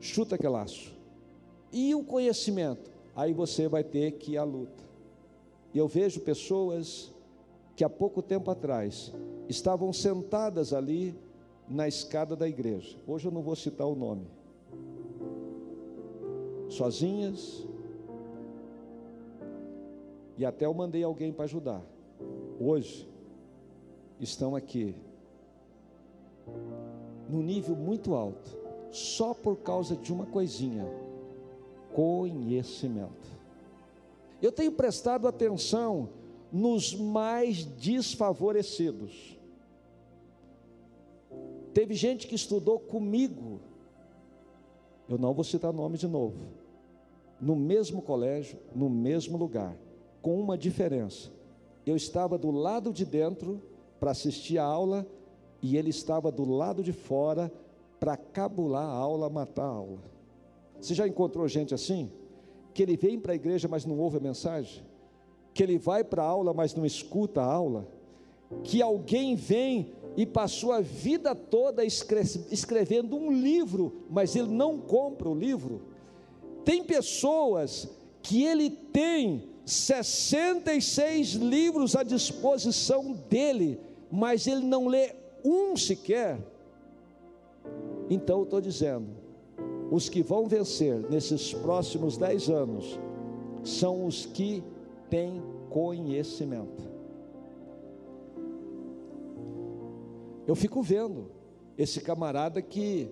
chuta aquele laço. E o conhecimento? Aí você vai ter que ir à luta. E eu vejo pessoas que há pouco tempo atrás estavam sentadas ali na escada da igreja. Hoje eu não vou citar o nome. Sozinhas. E até eu mandei alguém para ajudar. Hoje estão aqui no nível muito alto só por causa de uma coisinha: conhecimento. Eu tenho prestado atenção nos mais desfavorecidos. Teve gente que estudou comigo, eu não vou citar nome de novo, no mesmo colégio, no mesmo lugar, com uma diferença. Eu estava do lado de dentro para assistir a aula e ele estava do lado de fora para cabular a aula, matar a aula. Você já encontrou gente assim? Que ele vem para a igreja, mas não ouve a mensagem? Que ele vai para a aula, mas não escuta a aula? Que alguém vem e passou a vida toda escrevendo um livro, mas ele não compra o livro? Tem pessoas que ele tem 66 livros à disposição dele, mas ele não lê um sequer. Então eu estou dizendo, os que vão vencer nesses próximos dez anos são os que têm conhecimento. Eu fico vendo esse camarada que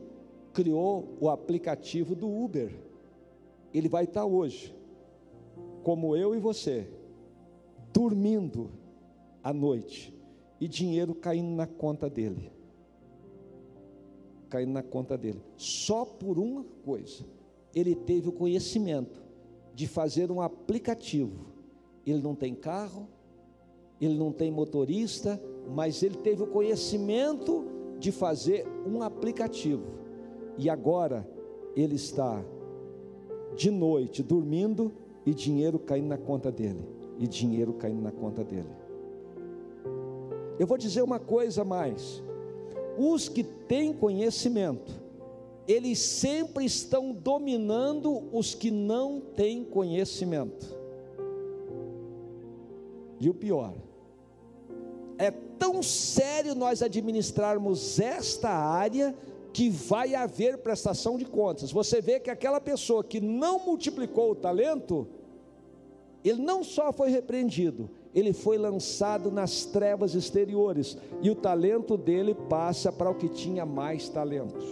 criou o aplicativo do Uber. Ele vai estar hoje, como eu e você, dormindo à noite e dinheiro caindo na conta dele caindo na conta dele. Só por uma coisa. Ele teve o conhecimento de fazer um aplicativo. Ele não tem carro, ele não tem motorista, mas ele teve o conhecimento de fazer um aplicativo. E agora ele está de noite dormindo e dinheiro caindo na conta dele. E dinheiro caindo na conta dele. Eu vou dizer uma coisa mais. Os que têm conhecimento, eles sempre estão dominando os que não têm conhecimento. E o pior, é tão sério nós administrarmos esta área que vai haver prestação de contas. Você vê que aquela pessoa que não multiplicou o talento, ele não só foi repreendido, ele foi lançado nas trevas exteriores, e o talento dele passa para o que tinha mais talentos.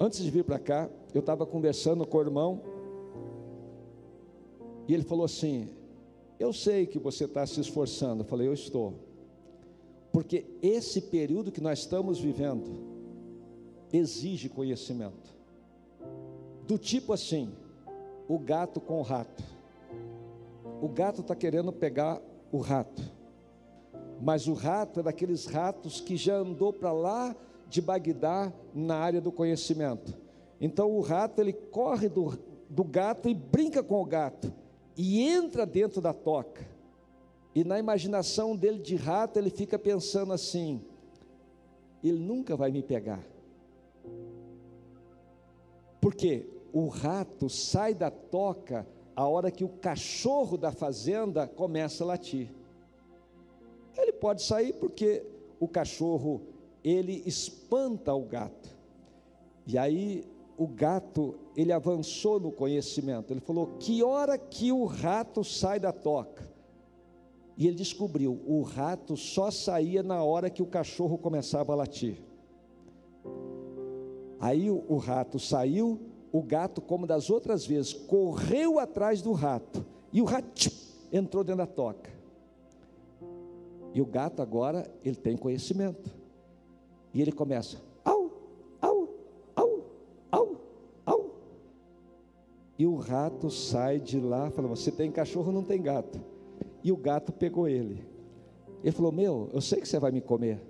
Antes de vir para cá, eu estava conversando com o irmão, e ele falou assim: Eu sei que você está se esforçando. Eu falei: Eu estou. Porque esse período que nós estamos vivendo exige conhecimento. Do tipo assim, o gato com o rato. O gato está querendo pegar o rato, mas o rato é daqueles ratos que já andou para lá de Bagdá na área do conhecimento. Então o rato ele corre do, do gato e brinca com o gato e entra dentro da toca. E na imaginação dele de rato, ele fica pensando assim: ele nunca vai me pegar. Porque o rato sai da toca a hora que o cachorro da fazenda começa a latir. Ele pode sair porque o cachorro ele espanta o gato. E aí o gato, ele avançou no conhecimento. Ele falou: "Que hora que o rato sai da toca?" E ele descobriu, o rato só saía na hora que o cachorro começava a latir. Aí o, rato saiu, o gato, como das outras vezes, correu atrás do rato, e o rato entrou dentro da toca. E o gato agora, ele tem conhecimento. E ele começa, au, au, au, au, au. E o rato sai de lá, fala: Você tem cachorro, não tem gato. E o gato pegou ele. Ele falou: Meu, eu sei que você vai me comer.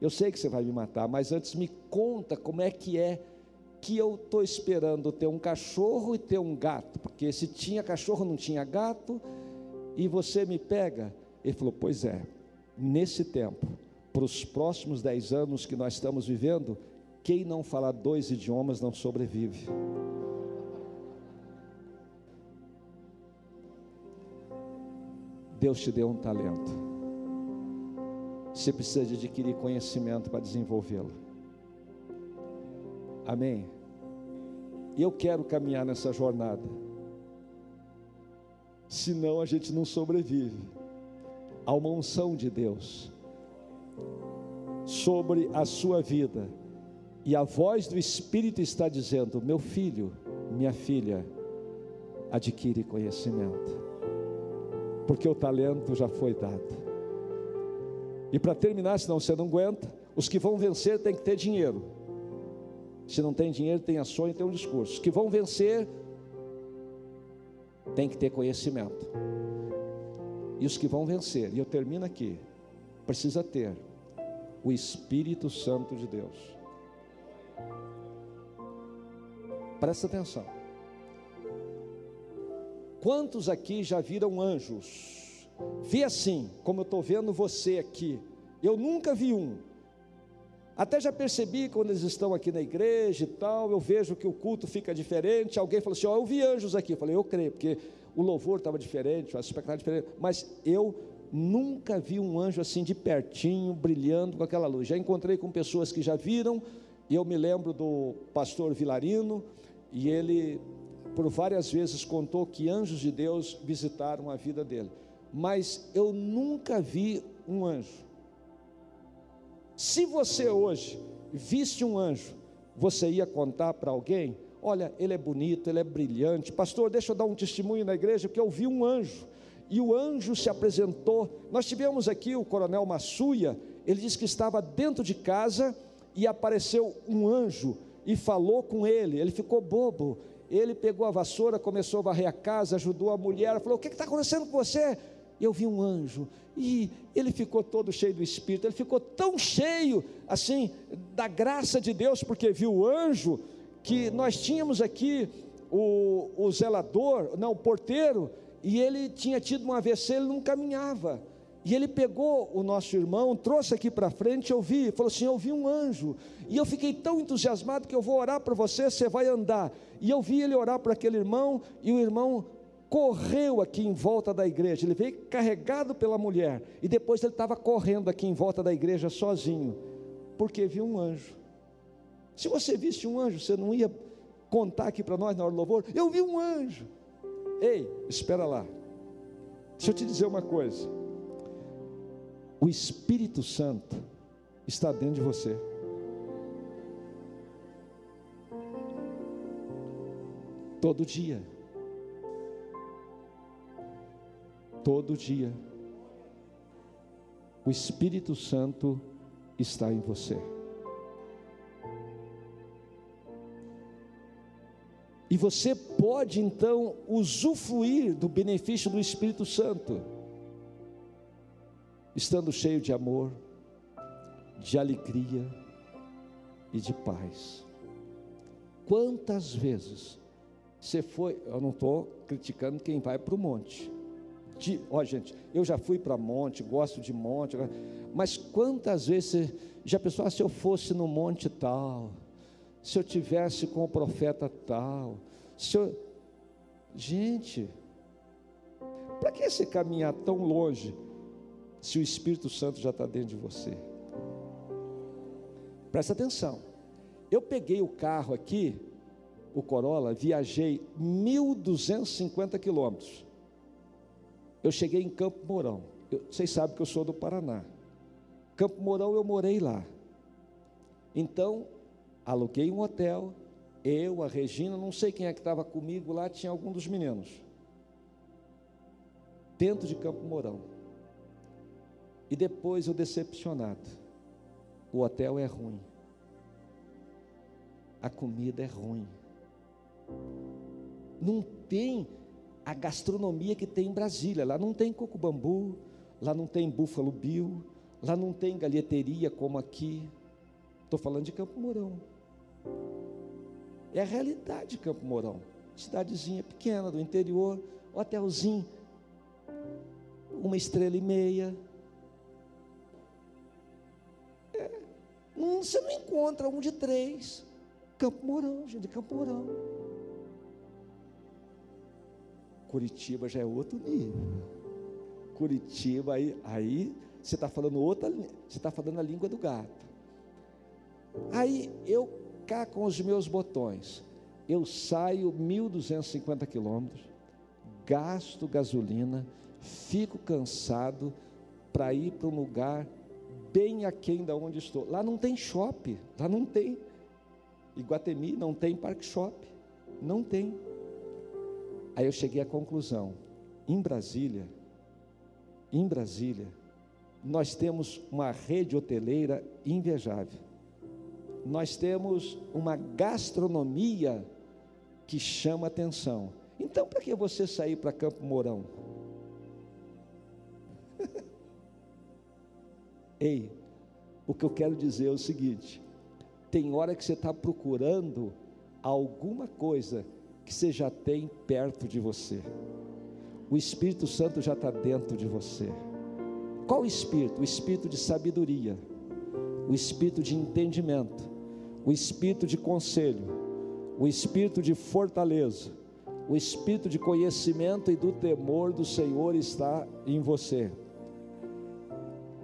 Eu sei que você vai me matar, mas antes me conta como é que é que eu estou esperando ter um cachorro e ter um gato, porque se tinha cachorro não tinha gato, e você me pega. Ele falou: Pois é, nesse tempo para os próximos dez anos que nós estamos vivendo, quem não falar dois idiomas não sobrevive. Deus te deu um talento. Você precisa de adquirir conhecimento para desenvolvê-lo. Amém? E eu quero caminhar nessa jornada. Senão a gente não sobrevive. Há uma unção de Deus sobre a sua vida. E a voz do Espírito está dizendo: Meu filho, minha filha, adquire conhecimento, porque o talento já foi dado. E para terminar, senão você não aguenta, os que vão vencer têm que ter dinheiro. Se não tem dinheiro, tem sonho, tem um discurso. Que vão vencer tem que ter conhecimento. E os que vão vencer, e eu termino aqui, precisa ter o Espírito Santo de Deus. Presta atenção. Quantos aqui já viram anjos? Vi assim, como eu estou vendo você aqui. Eu nunca vi um. Até já percebi quando eles estão aqui na igreja e tal, eu vejo que o culto fica diferente. Alguém falou assim: Ó, oh, eu vi anjos aqui. Eu falei, eu creio, porque o louvor estava diferente, a expectativa diferente. Mas eu nunca vi um anjo assim de pertinho, brilhando com aquela luz. Já encontrei com pessoas que já viram, e eu me lembro do pastor Vilarino, e ele, por várias vezes, contou que anjos de Deus visitaram a vida dele. Mas eu nunca vi um anjo. Se você hoje visse um anjo, você ia contar para alguém? Olha, ele é bonito, ele é brilhante. Pastor, deixa eu dar um testemunho na igreja, porque eu vi um anjo e o anjo se apresentou. Nós tivemos aqui o coronel Massuia, ele disse que estava dentro de casa e apareceu um anjo e falou com ele. Ele ficou bobo. Ele pegou a vassoura, começou a varrer a casa, ajudou a mulher, falou: O que está acontecendo com você? Eu vi um anjo e ele ficou todo cheio do Espírito, ele ficou tão cheio assim da graça de Deus, porque viu o anjo, que nós tínhamos aqui o, o zelador, não, o porteiro, e ele tinha tido um AVC, ele não caminhava. E ele pegou o nosso irmão, trouxe aqui para frente, eu vi, falou assim: Eu vi um anjo. E eu fiquei tão entusiasmado que eu vou orar para você, você vai andar. E eu vi ele orar para aquele irmão, e o irmão correu aqui em volta da igreja. Ele veio carregado pela mulher, e depois ele estava correndo aqui em volta da igreja sozinho, porque viu um anjo. Se você visse um anjo, você não ia contar aqui para nós na hora do louvor? Eu vi um anjo. Ei, espera lá. Deixa eu te dizer uma coisa. O Espírito Santo está dentro de você. Todo dia. Todo dia. O Espírito Santo está em você. E você pode então usufruir do benefício do Espírito Santo, estando cheio de amor, de alegria e de paz. Quantas vezes você foi, eu não estou criticando quem vai para o monte. De, ó, gente, eu já fui para monte, gosto de monte, mas quantas vezes já pensou, ah, se eu fosse no monte tal, se eu tivesse com o profeta tal, se eu... gente, para que você caminhar tão longe se o Espírito Santo já está dentro de você? Presta atenção. Eu peguei o carro aqui, o Corolla, viajei 1.250 quilômetros. Eu cheguei em Campo Mourão. Eu, vocês sabem que eu sou do Paraná. Campo Mourão eu morei lá. Então, aluguei um hotel, eu, a Regina, não sei quem é que estava comigo lá, tinha algum dos meninos. Dentro de Campo Mourão. E depois eu decepcionado. O hotel é ruim. A comida é ruim. Não tem a gastronomia que tem em Brasília. Lá não tem coco bambu, lá não tem búfalo bill, lá não tem galheteria como aqui. Estou falando de Campo Mourão. É a realidade de Campo Mourão. Cidadezinha pequena do interior, hotelzinho, uma estrela e meia. É, não, você não encontra um de três. Campo Mourão, gente, Campo Mourão. Curitiba já é outro nível. Curitiba, aí, aí você está falando outra, você está falando a língua do gato. Aí eu cá com os meus botões, eu saio 1.250 quilômetros, gasto gasolina, fico cansado para ir para um lugar bem aquém da onde estou. Lá não tem shopping, lá não tem. Iguatemi não tem parque shopping, não tem. Aí eu cheguei à conclusão, em Brasília, em Brasília, nós temos uma rede hoteleira invejável nós temos uma gastronomia que chama atenção. Então, para que você sair para Campo Mourão? Ei, o que eu quero dizer é o seguinte: tem hora que você está procurando alguma coisa que você já tem perto de você. O Espírito Santo já está dentro de você. Qual o Espírito? O Espírito de sabedoria, o Espírito de entendimento, o espírito de conselho, o espírito de fortaleza, o espírito de conhecimento e do temor do Senhor está em você.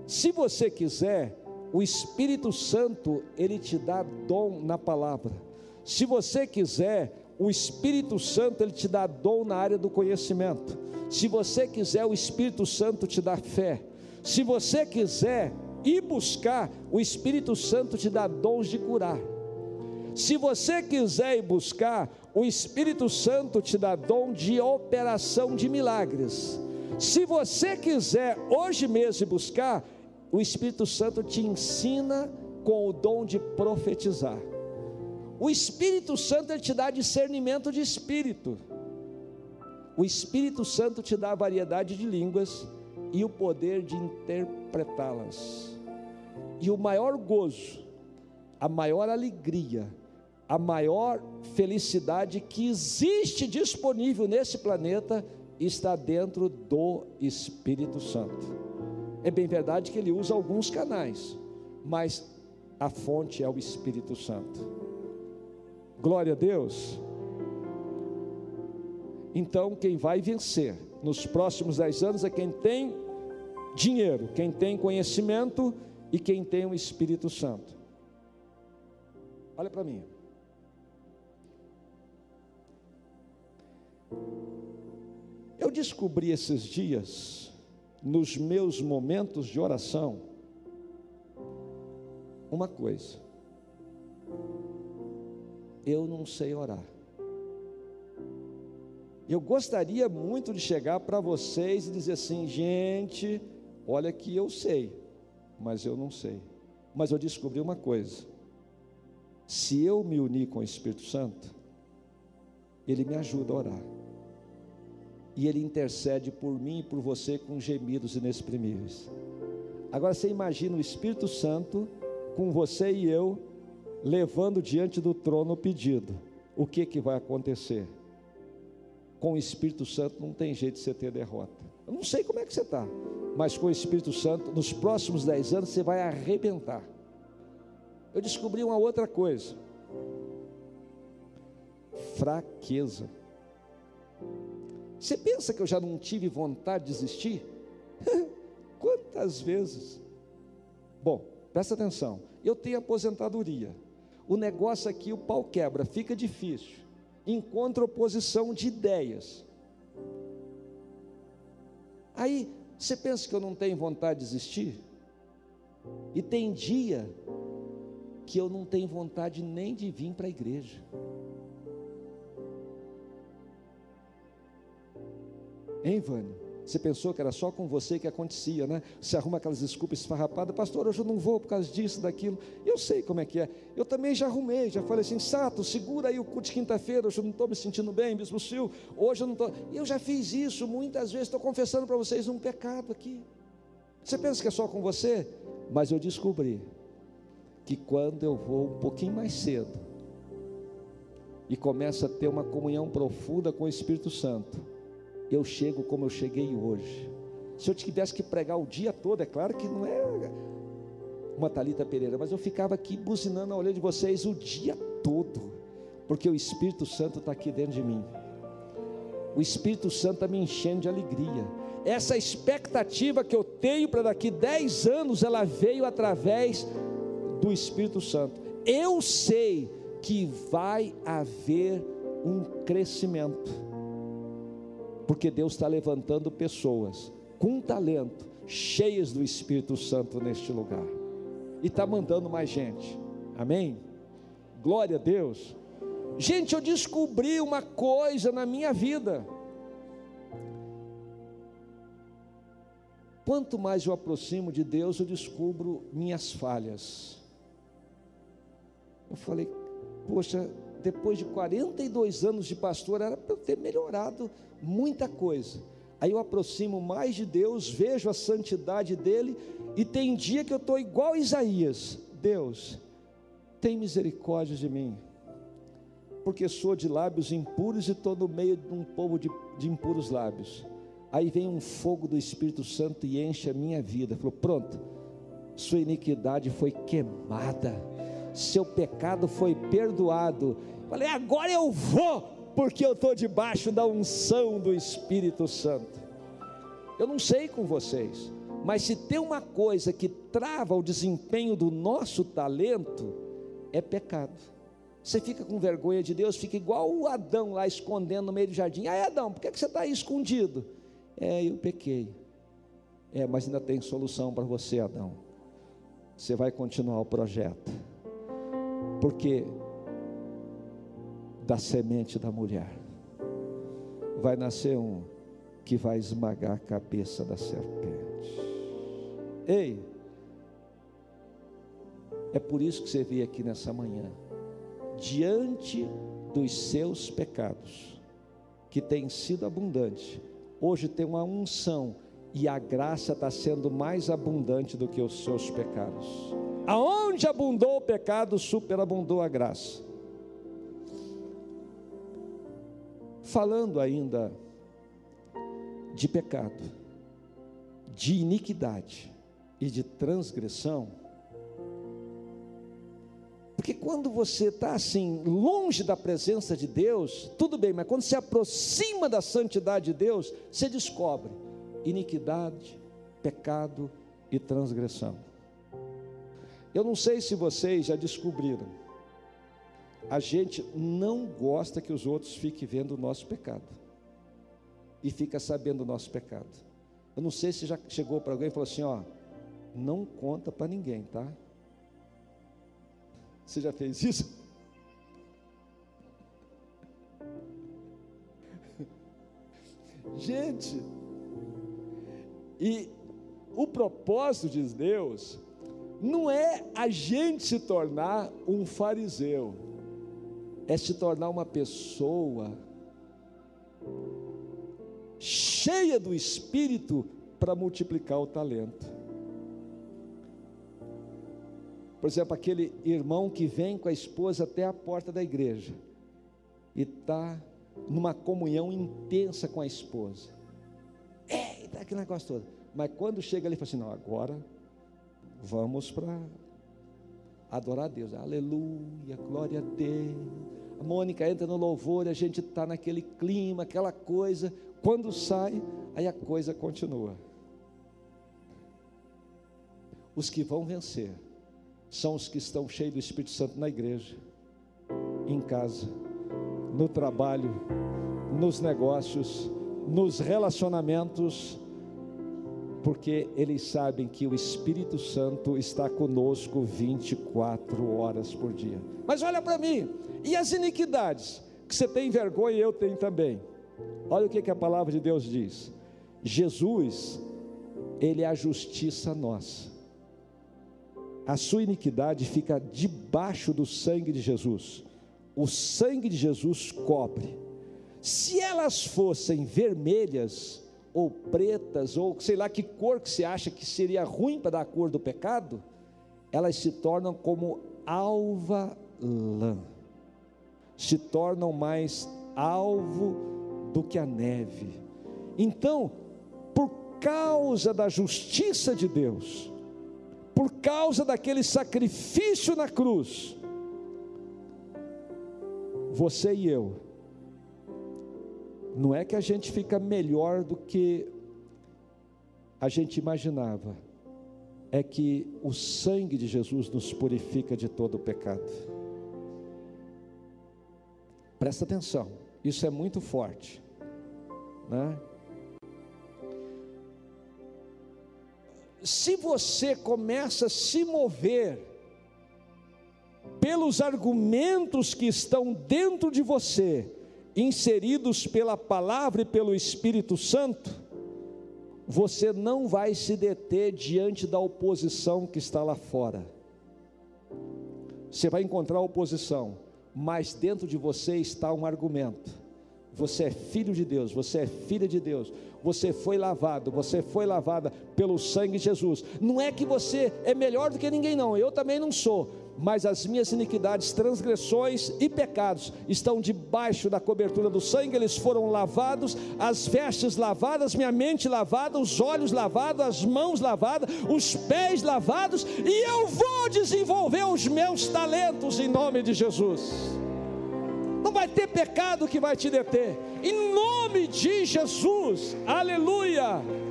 Se você quiser, o Espírito Santo, ele te dá dom na palavra. Se você quiser, o Espírito Santo, ele te dá dom na área do conhecimento. Se você quiser, o Espírito Santo te dá fé. Se você quiser, e buscar, o Espírito Santo te dá dons de curar. Se você quiser ir buscar, o Espírito Santo te dá dom de operação de milagres. Se você quiser hoje mesmo buscar, o Espírito Santo te ensina com o dom de profetizar. O Espírito Santo ele te dá discernimento de espírito. O Espírito Santo te dá variedade de línguas e o poder de interpretá-las. E o maior gozo, a maior alegria, a maior felicidade que existe disponível nesse planeta está dentro do Espírito Santo. É bem verdade que ele usa alguns canais, mas a fonte é o Espírito Santo. Glória a Deus. Então, quem vai vencer nos próximos dez anos é quem tem dinheiro, quem tem conhecimento e quem tem o Espírito Santo. Olha para mim. Eu descobri esses dias, nos meus momentos de oração, uma coisa: eu não sei orar. Eu gostaria muito de chegar para vocês e dizer assim, gente, olha que eu sei, mas eu não sei. Mas eu descobri uma coisa: se eu me unir com o Espírito Santo, ele me ajuda a orar. E ele intercede por mim e por você com gemidos inexprimíveis. Agora você imagina o Espírito Santo com você e eu levando diante do trono o pedido. O que que vai acontecer? Com o Espírito Santo não tem jeito de você ter derrota. Eu não sei como é que você está, mas com o Espírito Santo, nos próximos dez anos você vai arrebentar. Eu descobri uma outra coisa: fraqueza. Você pensa que eu já não tive vontade de desistir? Quantas vezes? Bom, presta atenção. Eu tenho aposentadoria. O negócio aqui, o pau quebra, fica difícil. Encontra oposição de ideias. Aí, você pensa que eu não tenho vontade de desistir? E tem dia que eu não tenho vontade nem de vir para a igreja. Hein, Vânia? Você pensou que era só com você que acontecia, né? Você arruma aquelas desculpas esfarrapadas, pastor, hoje eu não vou por causa disso, daquilo. Eu sei como é que é. Eu também já arrumei, já falei assim, Sato, segura aí o culto de quinta-feira, hoje eu não estou me sentindo bem, Bispo Sil, hoje eu não estou. Eu já fiz isso muitas vezes, estou confessando para vocês um pecado aqui. Você pensa que é só com você? Mas eu descobri que quando eu vou um pouquinho mais cedo e começo a ter uma comunhão profunda com o Espírito Santo, eu chego como eu cheguei hoje. Se eu tivesse que pregar o dia todo, é claro que não é uma Talita Pereira, mas eu ficava aqui buzinando a olho de vocês o dia todo, porque o Espírito Santo está aqui dentro de mim. O Espírito Santo está me enchendo de alegria. Essa expectativa que eu tenho para daqui 10 anos, ela veio através do Espírito Santo. Eu sei que vai haver um crescimento porque Deus está levantando pessoas com talento, cheias do Espírito Santo neste lugar, e está mandando mais gente, amém? Glória a Deus. Gente, eu descobri uma coisa na minha vida. Quanto mais eu aproximo de Deus, eu descubro minhas falhas. Eu falei, poxa, depois de 42 anos de pastor, era para eu ter melhorado muita coisa. Aí eu aproximo mais de Deus, vejo a santidade dele, e tem dia que eu estou igual Isaías: Deus, tem misericórdia de mim, porque sou de lábios impuros e estou no meio de um povo de, de impuros lábios. Aí vem um fogo do Espírito Santo e enche a minha vida. Falou: pronto, sua iniquidade foi queimada, seu pecado foi perdoado. Falei: agora eu vou porque eu estou debaixo da unção do Espírito Santo. Eu não sei com vocês, mas se tem uma coisa que trava o desempenho do nosso talento, é pecado. Você fica com vergonha de Deus, fica igual o Adão lá escondendo no meio do jardim. Ah, Adão, por que você está aí escondido? É, eu pequei. É, mas ainda tem solução para você, Adão. Você vai continuar o projeto. Porque da semente da mulher. Vai nascer um que vai esmagar a cabeça da serpente. Ei, é por isso que você veio aqui nessa manhã, diante dos seus pecados, que tem sido abundante, hoje tem uma unção e a graça está sendo mais abundante do que os seus pecados. Aonde abundou o pecado, superabundou a graça. Falando ainda de pecado, de iniquidade e de transgressão. Porque quando você está assim, longe da presença de Deus, tudo bem, mas quando se aproxima da santidade de Deus, você descobre iniquidade, pecado e transgressão. Eu não sei se vocês já descobriram, a gente não gosta que os outros fiquem vendo o nosso pecado e fica sabendo o nosso pecado. Eu não sei se já chegou para alguém e falou assim: ó, não conta para ninguém, tá? Você já fez isso? Gente, e o propósito de Deus não é a gente se tornar um fariseu, é se tornar uma pessoa cheia do Espírito para multiplicar o talento. Por exemplo, aquele irmão que vem com a esposa até a porta da igreja e está numa comunhão intensa com a esposa. Eita, aquele negócio todo. Mas quando chega ali, fala assim: não, agora vamos para adorar a Deus. Aleluia, glória a Deus. A Mônica entra no louvor, a gente está naquele clima, aquela coisa. Quando sai, aí a coisa continua. Os que vão vencer são os que estão cheios do Espírito Santo na igreja, em casa, no trabalho, nos negócios, nos relacionamentos, porque eles sabem que o Espírito Santo está conosco 24 horas por dia. Mas olha para mim, e as iniquidades? Que você tem vergonha e eu tenho também. Olha o que, que a palavra de Deus diz: Jesus, Ele é a justiça nossa. A sua iniquidade fica debaixo do sangue de Jesus. O sangue de Jesus cobre. Se elas fossem vermelhas, ou pretas, ou sei lá que cor que você acha que seria ruim para dar a cor do pecado, elas se tornam como alva lã, se tornam mais alvo do que a neve. Então, por causa da justiça de Deus, por causa daquele sacrifício na cruz, você e eu, não é que a gente fica melhor do que a gente imaginava, é que o sangue de Jesus nos purifica de todo o pecado. Presta atenção, isso é muito forte, né? Se você começa a se mover pelos argumentos que estão dentro de você, inseridos pela palavra e pelo Espírito Santo, você não vai se deter diante da oposição que está lá fora. Você vai encontrar oposição, mas dentro de você está um argumento. Você é filho de Deus, você é filha de Deus, você foi lavado, você foi lavada pelo sangue de Jesus. Não é que você é melhor do que ninguém, não, eu também não sou, mas as minhas iniquidades, transgressões e pecados estão debaixo da cobertura do sangue, eles foram lavados, as vestes lavadas, minha mente lavada, os olhos lavados, as mãos lavadas, os pés lavados, e eu vou desenvolver os meus talentos em nome de Jesus. Não vai ter pecado que vai te deter, em nome de Jesus, aleluia.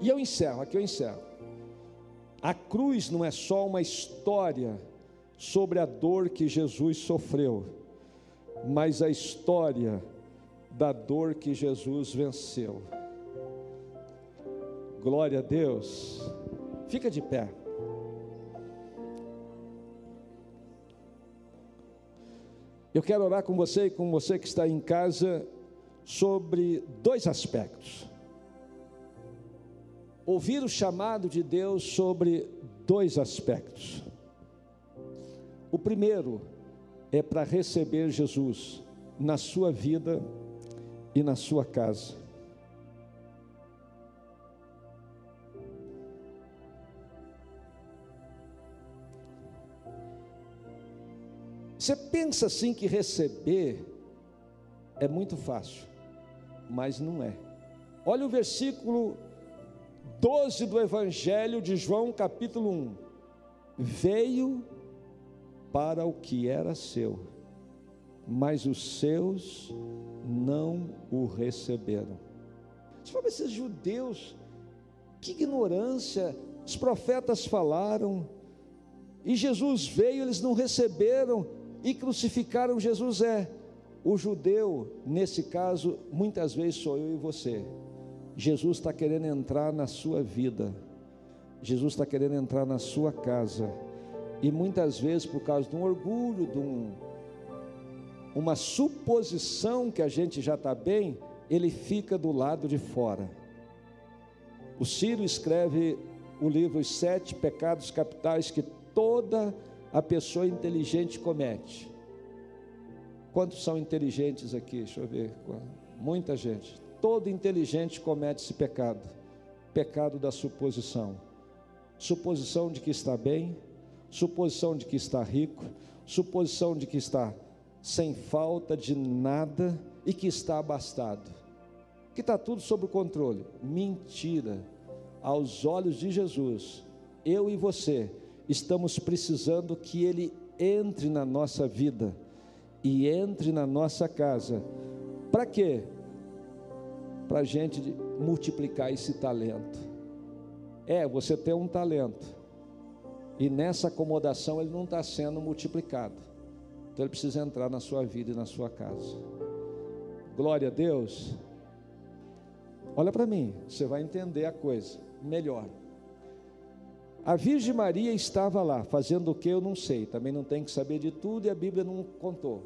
E eu encerro, aqui eu encerro. A cruz não é só uma história sobre a dor que Jesus sofreu, mas a história da dor que Jesus venceu. Glória a Deus. Fica de pé. Eu quero orar com você e com você que está em casa sobre dois aspectos ouvir o chamado de Deus sobre dois aspectos. O primeiro é para receber Jesus na sua vida e na sua casa. Você pensa assim que receber é muito fácil, mas não é. Olha o versículo 12 do Evangelho de João, capítulo 1. Veio para o que era seu, mas os seus não o receberam. Você fala, esses judeus, que ignorância, os profetas falaram, e Jesus veio, eles não receberam e crucificaram Jesus. É, o judeu, nesse caso, muitas vezes sou eu e você. Jesus está querendo entrar na sua vida, Jesus está querendo entrar na sua casa, e muitas vezes, por causa de um orgulho, de um, uma suposição que a gente já está bem, ele fica do lado de fora. O Ciro escreve o livro Os Sete Pecados Capitais que toda a pessoa inteligente comete. Quantos são inteligentes aqui? Deixa eu ver. Muita gente. Todo inteligente comete esse pecado. Pecado da suposição. Suposição de que está bem, suposição de que está rico, suposição de que está sem falta de nada e que está abastado, que está tudo sob controle. Mentira. Aos olhos de Jesus, eu e você estamos precisando que Ele entre na nossa vida e entre na nossa casa. Para quê? Para a gente multiplicar esse talento. É, você tem um talento, e nessa acomodação ele não está sendo multiplicado. Então ele precisa entrar na sua vida e na sua casa. Glória a Deus. Olha para mim, você vai entender a coisa melhor. A Virgem Maria estava lá, fazendo o que eu não sei, também não tem que saber de tudo e a Bíblia não contou.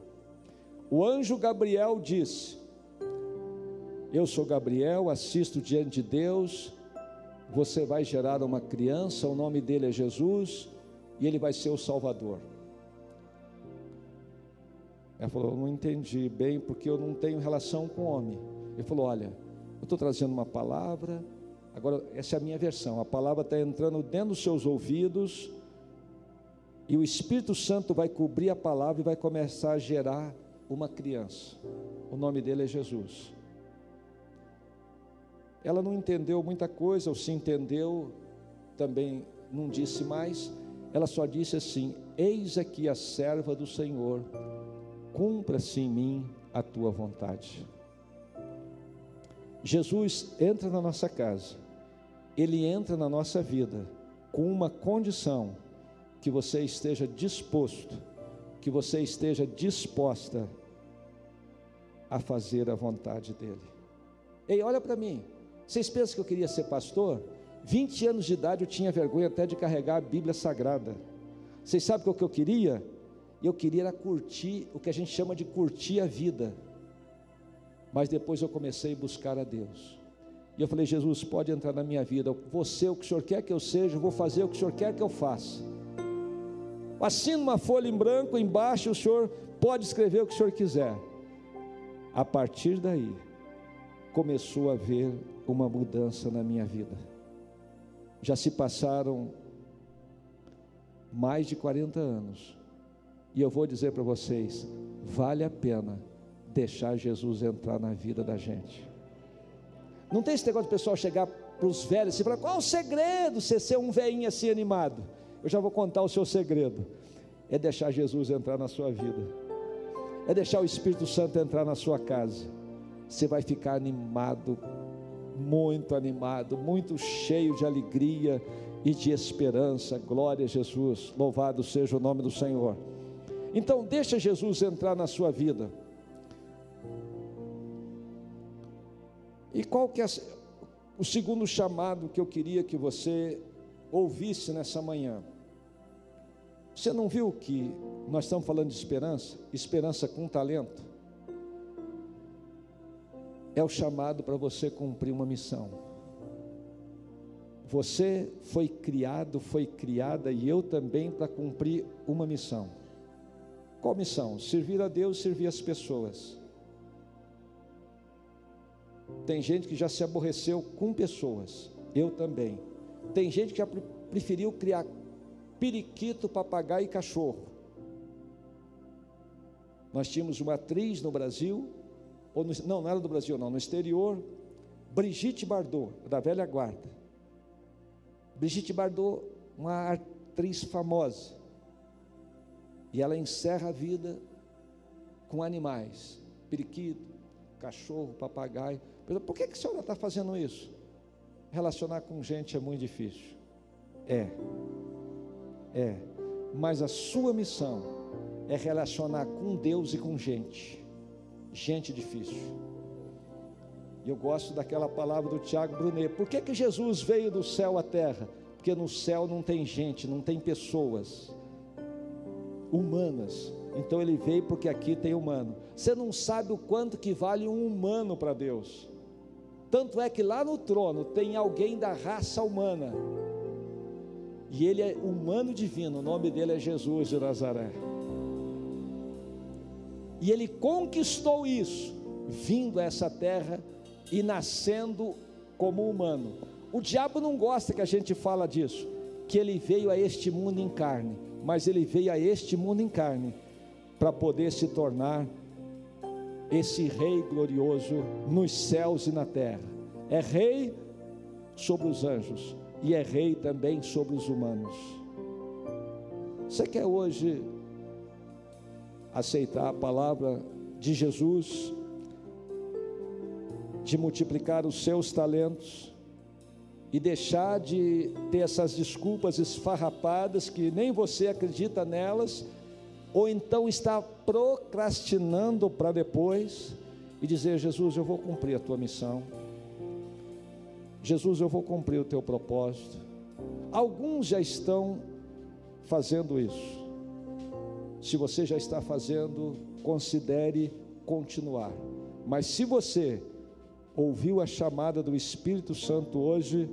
O anjo Gabriel disse: Eu sou Gabriel, assisto diante de Deus, você vai gerar uma criança, o nome dele é Jesus, e ele vai ser o Salvador. Ela falou: não entendi bem, porque eu não tenho relação com o homem. Ele falou: Olha, eu estou trazendo uma palavra, agora, essa é a minha versão, a palavra está entrando dentro dos seus ouvidos, e o Espírito Santo vai cobrir a palavra e vai começar a gerar uma criança. O nome dele é Jesus. Ela não entendeu muita coisa, ou se entendeu, também não disse mais. Ela só disse assim: Eis aqui a serva do Senhor, cumpra-se em mim a tua vontade. Jesus entra na nossa casa, ele entra na nossa vida com uma condição: que você esteja disposto, que você esteja disposta a fazer a vontade dele. Ei, olha para mim. Vocês pensam que eu queria ser pastor? 20 anos de idade eu tinha vergonha até de carregar a Bíblia Sagrada. Vocês sabem o que eu queria? Eu queria era curtir o que a gente chama de curtir a vida. Mas depois eu comecei a buscar a Deus. E eu falei, Jesus, pode entrar na minha vida. Você, o que o Senhor quer que eu seja, eu vou fazer o que o Senhor quer que eu faça. Assina uma folha em branco, embaixo o Senhor pode escrever o que o Senhor quiser. A partir daí, começou a haver uma mudança na minha vida. Já se passaram mais de 40 anos, e eu vou dizer para vocês: vale a pena deixar Jesus entrar na vida da gente. Não tem esse negócio de pessoal chegar para os velhos e falar: qual o segredo você ser um velhinho assim animado? Eu já vou contar o seu segredo: é deixar Jesus entrar na sua vida, é deixar o Espírito Santo entrar na sua casa. Você vai ficar animado muito animado, muito cheio de alegria e de esperança. Glória a Jesus. Louvado seja o nome do Senhor. Então, deixa Jesus entrar na sua vida. E qual que é o segundo chamado que eu queria que você ouvisse nessa manhã? Você não viu que nós estamos falando de esperança? Esperança com talento é o chamado para você cumprir uma missão. Você foi criado, foi criada e eu também para cumprir uma missão. Qual missão? Servir a Deus, servir as pessoas. Tem gente que já se aborreceu com pessoas, eu também. Tem gente que já preferiu criar periquito, papagaio e cachorro. Nós tínhamos uma atriz no Brasil ou no, não, não era do Brasil, não, no exterior, Brigitte Bardot, da velha guarda. Brigitte Bardot, uma atriz famosa, e ela encerra a vida com animais, periquito, cachorro, papagaio. Por que, que a senhora está fazendo isso? Relacionar com gente é muito difícil. É, é, mas a sua missão é relacionar com Deus e com gente, gente difícil. E eu gosto daquela palavra do Tiago Brunet. Por que, que Jesus veio do céu à terra? Porque no céu não tem gente, não tem pessoas humanas. Então ele veio porque aqui tem humano. Você não sabe o quanto que vale um humano para Deus. Tanto é que lá no trono tem alguém da raça humana. E ele é humano divino, o nome dele é Jesus de Nazaré. E ele conquistou isso, vindo a essa terra e nascendo como humano. O diabo não gosta que a gente fala disso, que ele veio a este mundo em carne, mas ele veio a este mundo em carne para poder se tornar esse rei glorioso nos céus e na terra. É rei sobre os anjos e é rei também sobre os humanos. Você quer hoje aceitar a palavra de Jesus, de multiplicar os seus talentos e deixar de ter essas desculpas esfarrapadas que nem você acredita nelas? ou então está procrastinando para depois e dizer: Jesus, eu vou cumprir a tua missão. Jesus, eu vou cumprir o teu propósito. Alguns já estão fazendo isso. Se você já está fazendo, considere continuar. Mas se você ouviu a chamada do Espírito Santo hoje,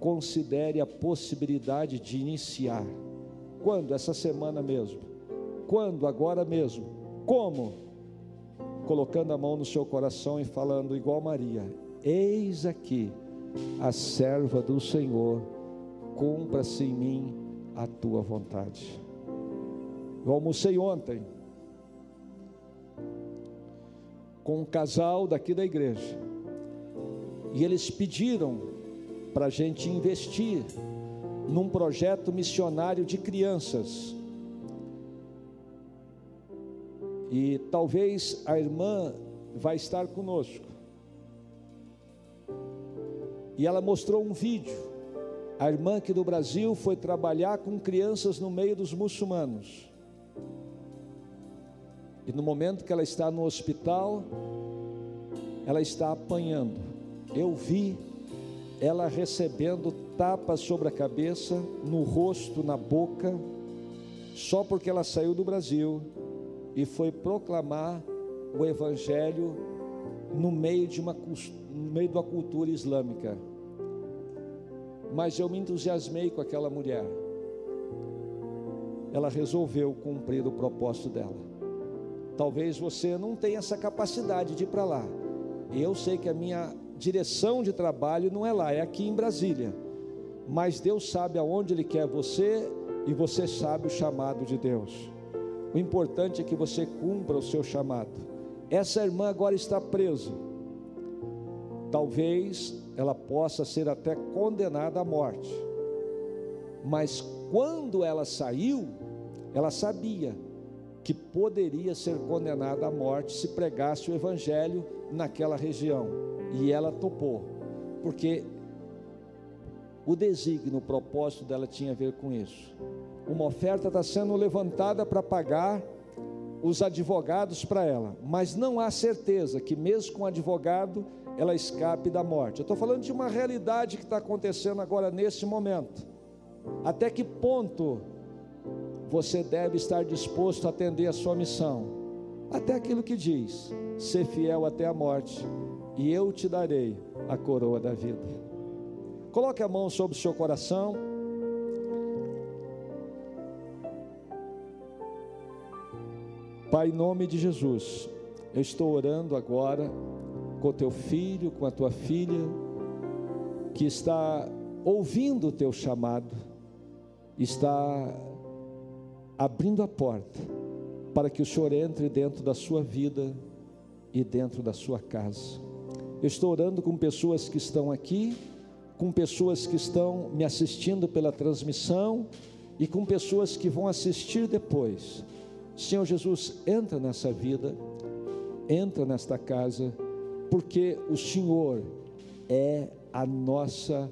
considere a possibilidade de iniciar. Quando? Essa semana mesmo quando? Agora mesmo. Como? Colocando a mão no seu coração e falando igual Maria: Eis aqui a serva do Senhor, cumpra-se em mim a tua vontade. Eu almocei ontem com um casal daqui da igreja e eles pediram para a gente investir num projeto missionário de crianças E talvez a irmã vai estar conosco. E ela mostrou um vídeo. A irmã aqui do Brasil foi trabalhar com crianças no meio dos muçulmanos. E no momento que ela está no hospital, ela está apanhando. Eu vi ela recebendo tapas sobre a cabeça, no rosto, na boca, só porque ela saiu do Brasil e foi proclamar o evangelho no meio de uma no meio da cultura islâmica. Mas eu me entusiasmei com aquela mulher. Ela resolveu cumprir o propósito dela. Talvez você não tenha essa capacidade de ir para lá. Eu sei que a minha direção de trabalho não é lá, é aqui em Brasília. Mas Deus sabe aonde Ele quer você e você sabe o chamado de Deus. O importante é que você cumpra o seu chamado. Essa irmã agora está presa. Talvez ela possa ser até condenada à morte. Mas quando ela saiu, ela sabia que poderia ser condenada à morte se pregasse o evangelho naquela região. E ela topou, porque o desígnio, o propósito dela tinha a ver com isso. Uma oferta está sendo levantada para pagar os advogados para ela, mas não há certeza que, mesmo com advogado, ela escape da morte. Eu estou falando de uma realidade que está acontecendo agora nesse momento. Até que ponto você deve estar disposto a atender a sua missão? Até aquilo que diz: ser fiel até a morte, e eu te darei a coroa da vida. Coloque a mão sobre o seu coração. Pai, em nome de Jesus, eu estou orando agora com teu filho, com a tua filha, que está ouvindo o teu chamado, está abrindo a porta para que o Senhor entre dentro da sua vida e dentro da sua casa. Eu estou orando com pessoas que estão aqui, com pessoas que estão me assistindo pela transmissão e com pessoas que vão assistir depois. Senhor Jesus, entra nessa vida, entra nesta casa, porque o Senhor é a nossa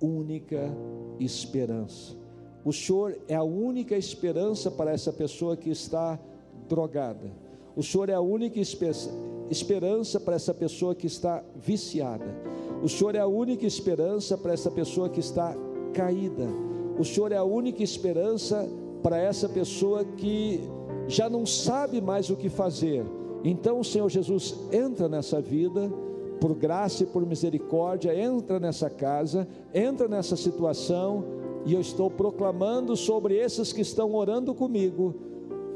única esperança. O Senhor é a única esperança para essa pessoa que está drogada. O Senhor é a única esperança para essa pessoa que está viciada. O Senhor é a única esperança para essa pessoa que está caída. O Senhor é a única esperança para essa pessoa que já não sabe mais o que fazer. Então, Senhor Jesus, entra nessa vida, por graça e por misericórdia, entra nessa casa, entra nessa situação, e eu estou proclamando sobre esses que estão orando comigo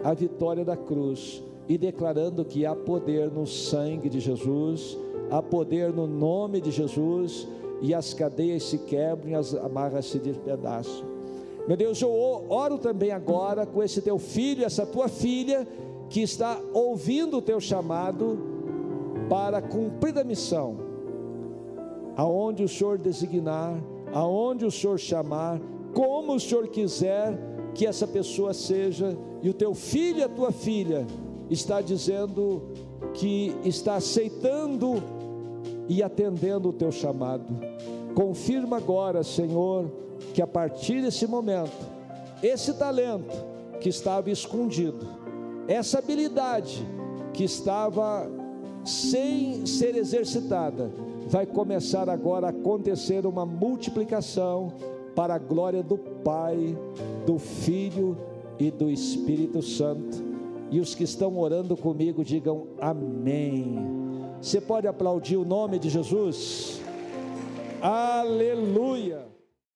a vitória da cruz e declarando que há poder no sangue de Jesus, há poder no nome de Jesus, e as cadeias se quebram e as amarras se despedaçam. Meu Deus, eu oro também agora com esse teu filho, essa tua filha, que está ouvindo o teu chamado para cumprir a missão, aonde o Senhor designar, aonde o Senhor chamar, como o Senhor quiser que essa pessoa seja, e o teu filho e a tua filha está dizendo que está aceitando e atendendo o teu chamado. Confirma agora, Senhor, que a partir desse momento, esse talento que estava escondido, essa habilidade que estava sem ser exercitada, vai começar agora a acontecer uma multiplicação para a glória do Pai, do Filho e do Espírito Santo. E os que estão orando comigo digam amém. Você pode aplaudir o nome de Jesus? Aleluia!